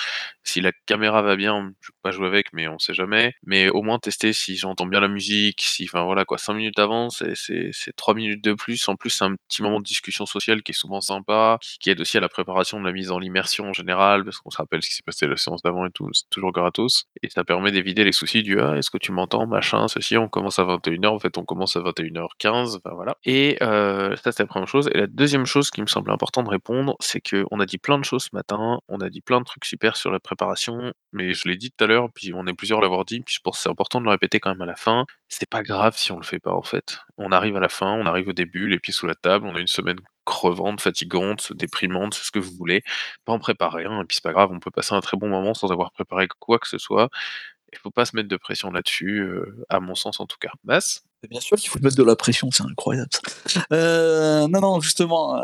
si la caméra va bien, je peux pas jouer avec, mais on sait jamais. Mais au moins tester si j'entends bien la musique, si, enfin voilà quoi, 5 minutes avant, c'est 3 minutes de plus. En plus, c'est un petit moment de discussion sociale qui est souvent sympa, qui, qui aide aussi à la préparation de la mise en immersion en général, parce qu'on se rappelle ce qui s'est passé la séance d'avant et tout, c'est toujours gratos. Et ça permet d'éviter les soucis du ah, est-ce que tu m'entends, machin, ceci. On commence à 21h, en fait, on commence à 21h15, enfin voilà. Et euh, ça, c'est la première chose. Et la deuxième chose qui me semble important de répondre, c'est qu'on a dit plein de choses ce matin, on a dit plein de trucs super sur la préparation, mais je l'ai dit tout à l'heure, puis on est plusieurs à l'avoir dit, puis je pense que c'est important de le répéter quand même à la fin. C'est pas grave si on le fait pas, en fait. On arrive à la fin, on arrive au début, les pieds sous la table, on a une semaine crevante, fatigante, déprimante, ce que vous voulez. Pas en préparer un, et puis c'est pas grave, on peut passer un très bon moment sans avoir préparé quoi que ce soit. Il faut pas se mettre de pression là-dessus, à mon sens en tout cas. Bass Bien sûr qu'il faut mettre de la pression, c'est incroyable. Euh, non, non, justement,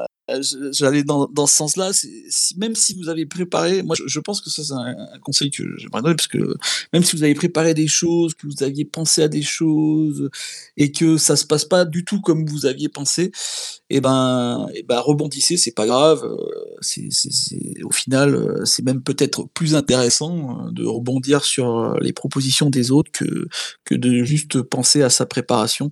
j'allais dans, dans ce sens-là. Si, même si vous avez préparé, moi, je, je pense que ça, c'est un, conseil que j'aimerais donner, parce que même si vous avez préparé des choses, que vous aviez pensé à des choses, et que ça se passe pas du tout comme vous aviez pensé, et ben, et ben rebondissez, c'est pas grave. euh, C'est, au final, euh, c'est même peut-être plus intéressant euh, de rebondir sur euh, les propositions des autres que que de juste penser à sa préparation.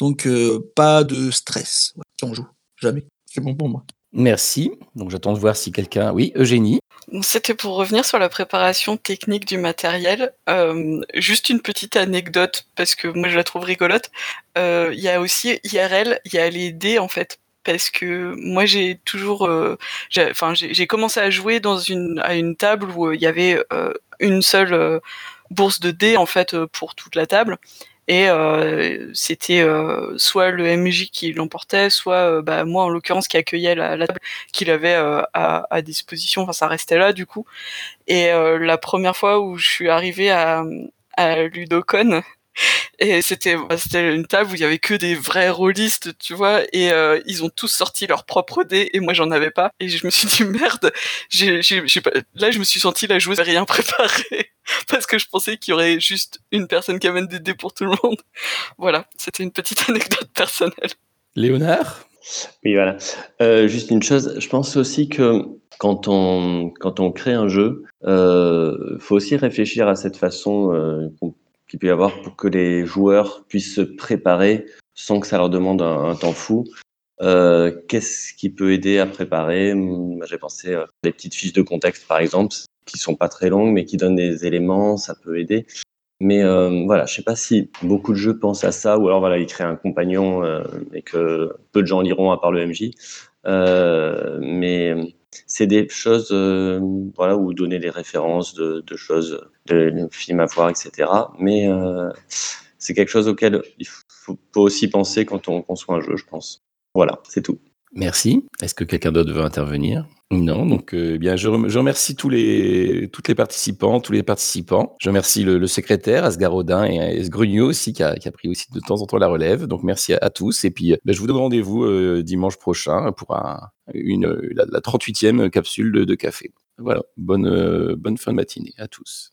Donc, euh, pas de stress si on joue. Jamais. C'est bon pour moi. Merci. Donc j'attends de voir si quelqu'un. Oui, Eugénie. C'était pour revenir sur la préparation technique du matériel. Euh, juste une petite anecdote, parce que moi je la trouve rigolote. Euh, Il y a aussi IRL, il y a les dés en fait. Parce que moi j'ai toujours, euh, j'ai- enfin j'ai j'ai commencé à jouer dans une à une table où euh, il y avait euh, une seule euh, bourse de dés en fait euh, pour toute la table. Et euh, c'était euh, soit le MJ qui l'emportait, soit euh, bah, moi en l'occurrence qui accueillait la, table qu'il avait euh, à, à disposition. Enfin, ça restait là du coup. Et euh, la première fois où je suis arrivée à, à Ludocon, et c'était bah, c'était une table où il y avait que des vrais rôlistes, tu vois, et euh, ils ont tous sorti leurs propres dés et moi j'en avais pas. Et je me suis dit merde, j'ai j'ai j'ai pas... là je me suis sentie la joueuse rien préparée parce que je pensais qu'il y aurait juste une personne qui amène des dés pour tout le monde. Voilà, c'était une petite anecdote personnelle. Léonard? Oui, voilà. Euh, juste une chose, je pense aussi que quand on, quand on crée un jeu, euh, faut aussi réfléchir à cette façon euh, qu'on- qu'il peut y avoir pour que les joueurs puissent se préparer sans que ça leur demande un, temps fou. Euh, Qu'est-ce qui peut aider à préparer? J'ai pensé à des petites fiches de contexte, par exemple, qui sont pas très longues, mais qui donnent des éléments, ça peut aider. Mais euh, voilà, je sais pas si beaucoup de jeux pensent à ça, ou alors voilà, ils créent un compagnon euh, et que peu de gens liront à part le MJ. Euh, mais c'est des choses, euh, voilà, où donner des références de, choses, de, de films à voir, etc. Mais euh, c'est quelque chose auquel il faut, faut aussi penser quand on conçoit un jeu, je pense. Voilà, c'est tout. Merci. Est-ce que quelqu'un d'autre veut intervenir? Non. Donc, euh, eh bien, je, rem- je remercie tous les, toutes les participants, tous les participants. Je remercie le, secrétaire, Asgar Odin, et, et Sgrugno aussi, qui a, pris aussi de temps en temps la relève. Donc, merci à, tous. Et puis, euh, ben, je vous donne rendez-vous euh, dimanche prochain pour un- une, la, la 38e capsule de, café. Voilà. Bonne, bonne fin de matinée à tous.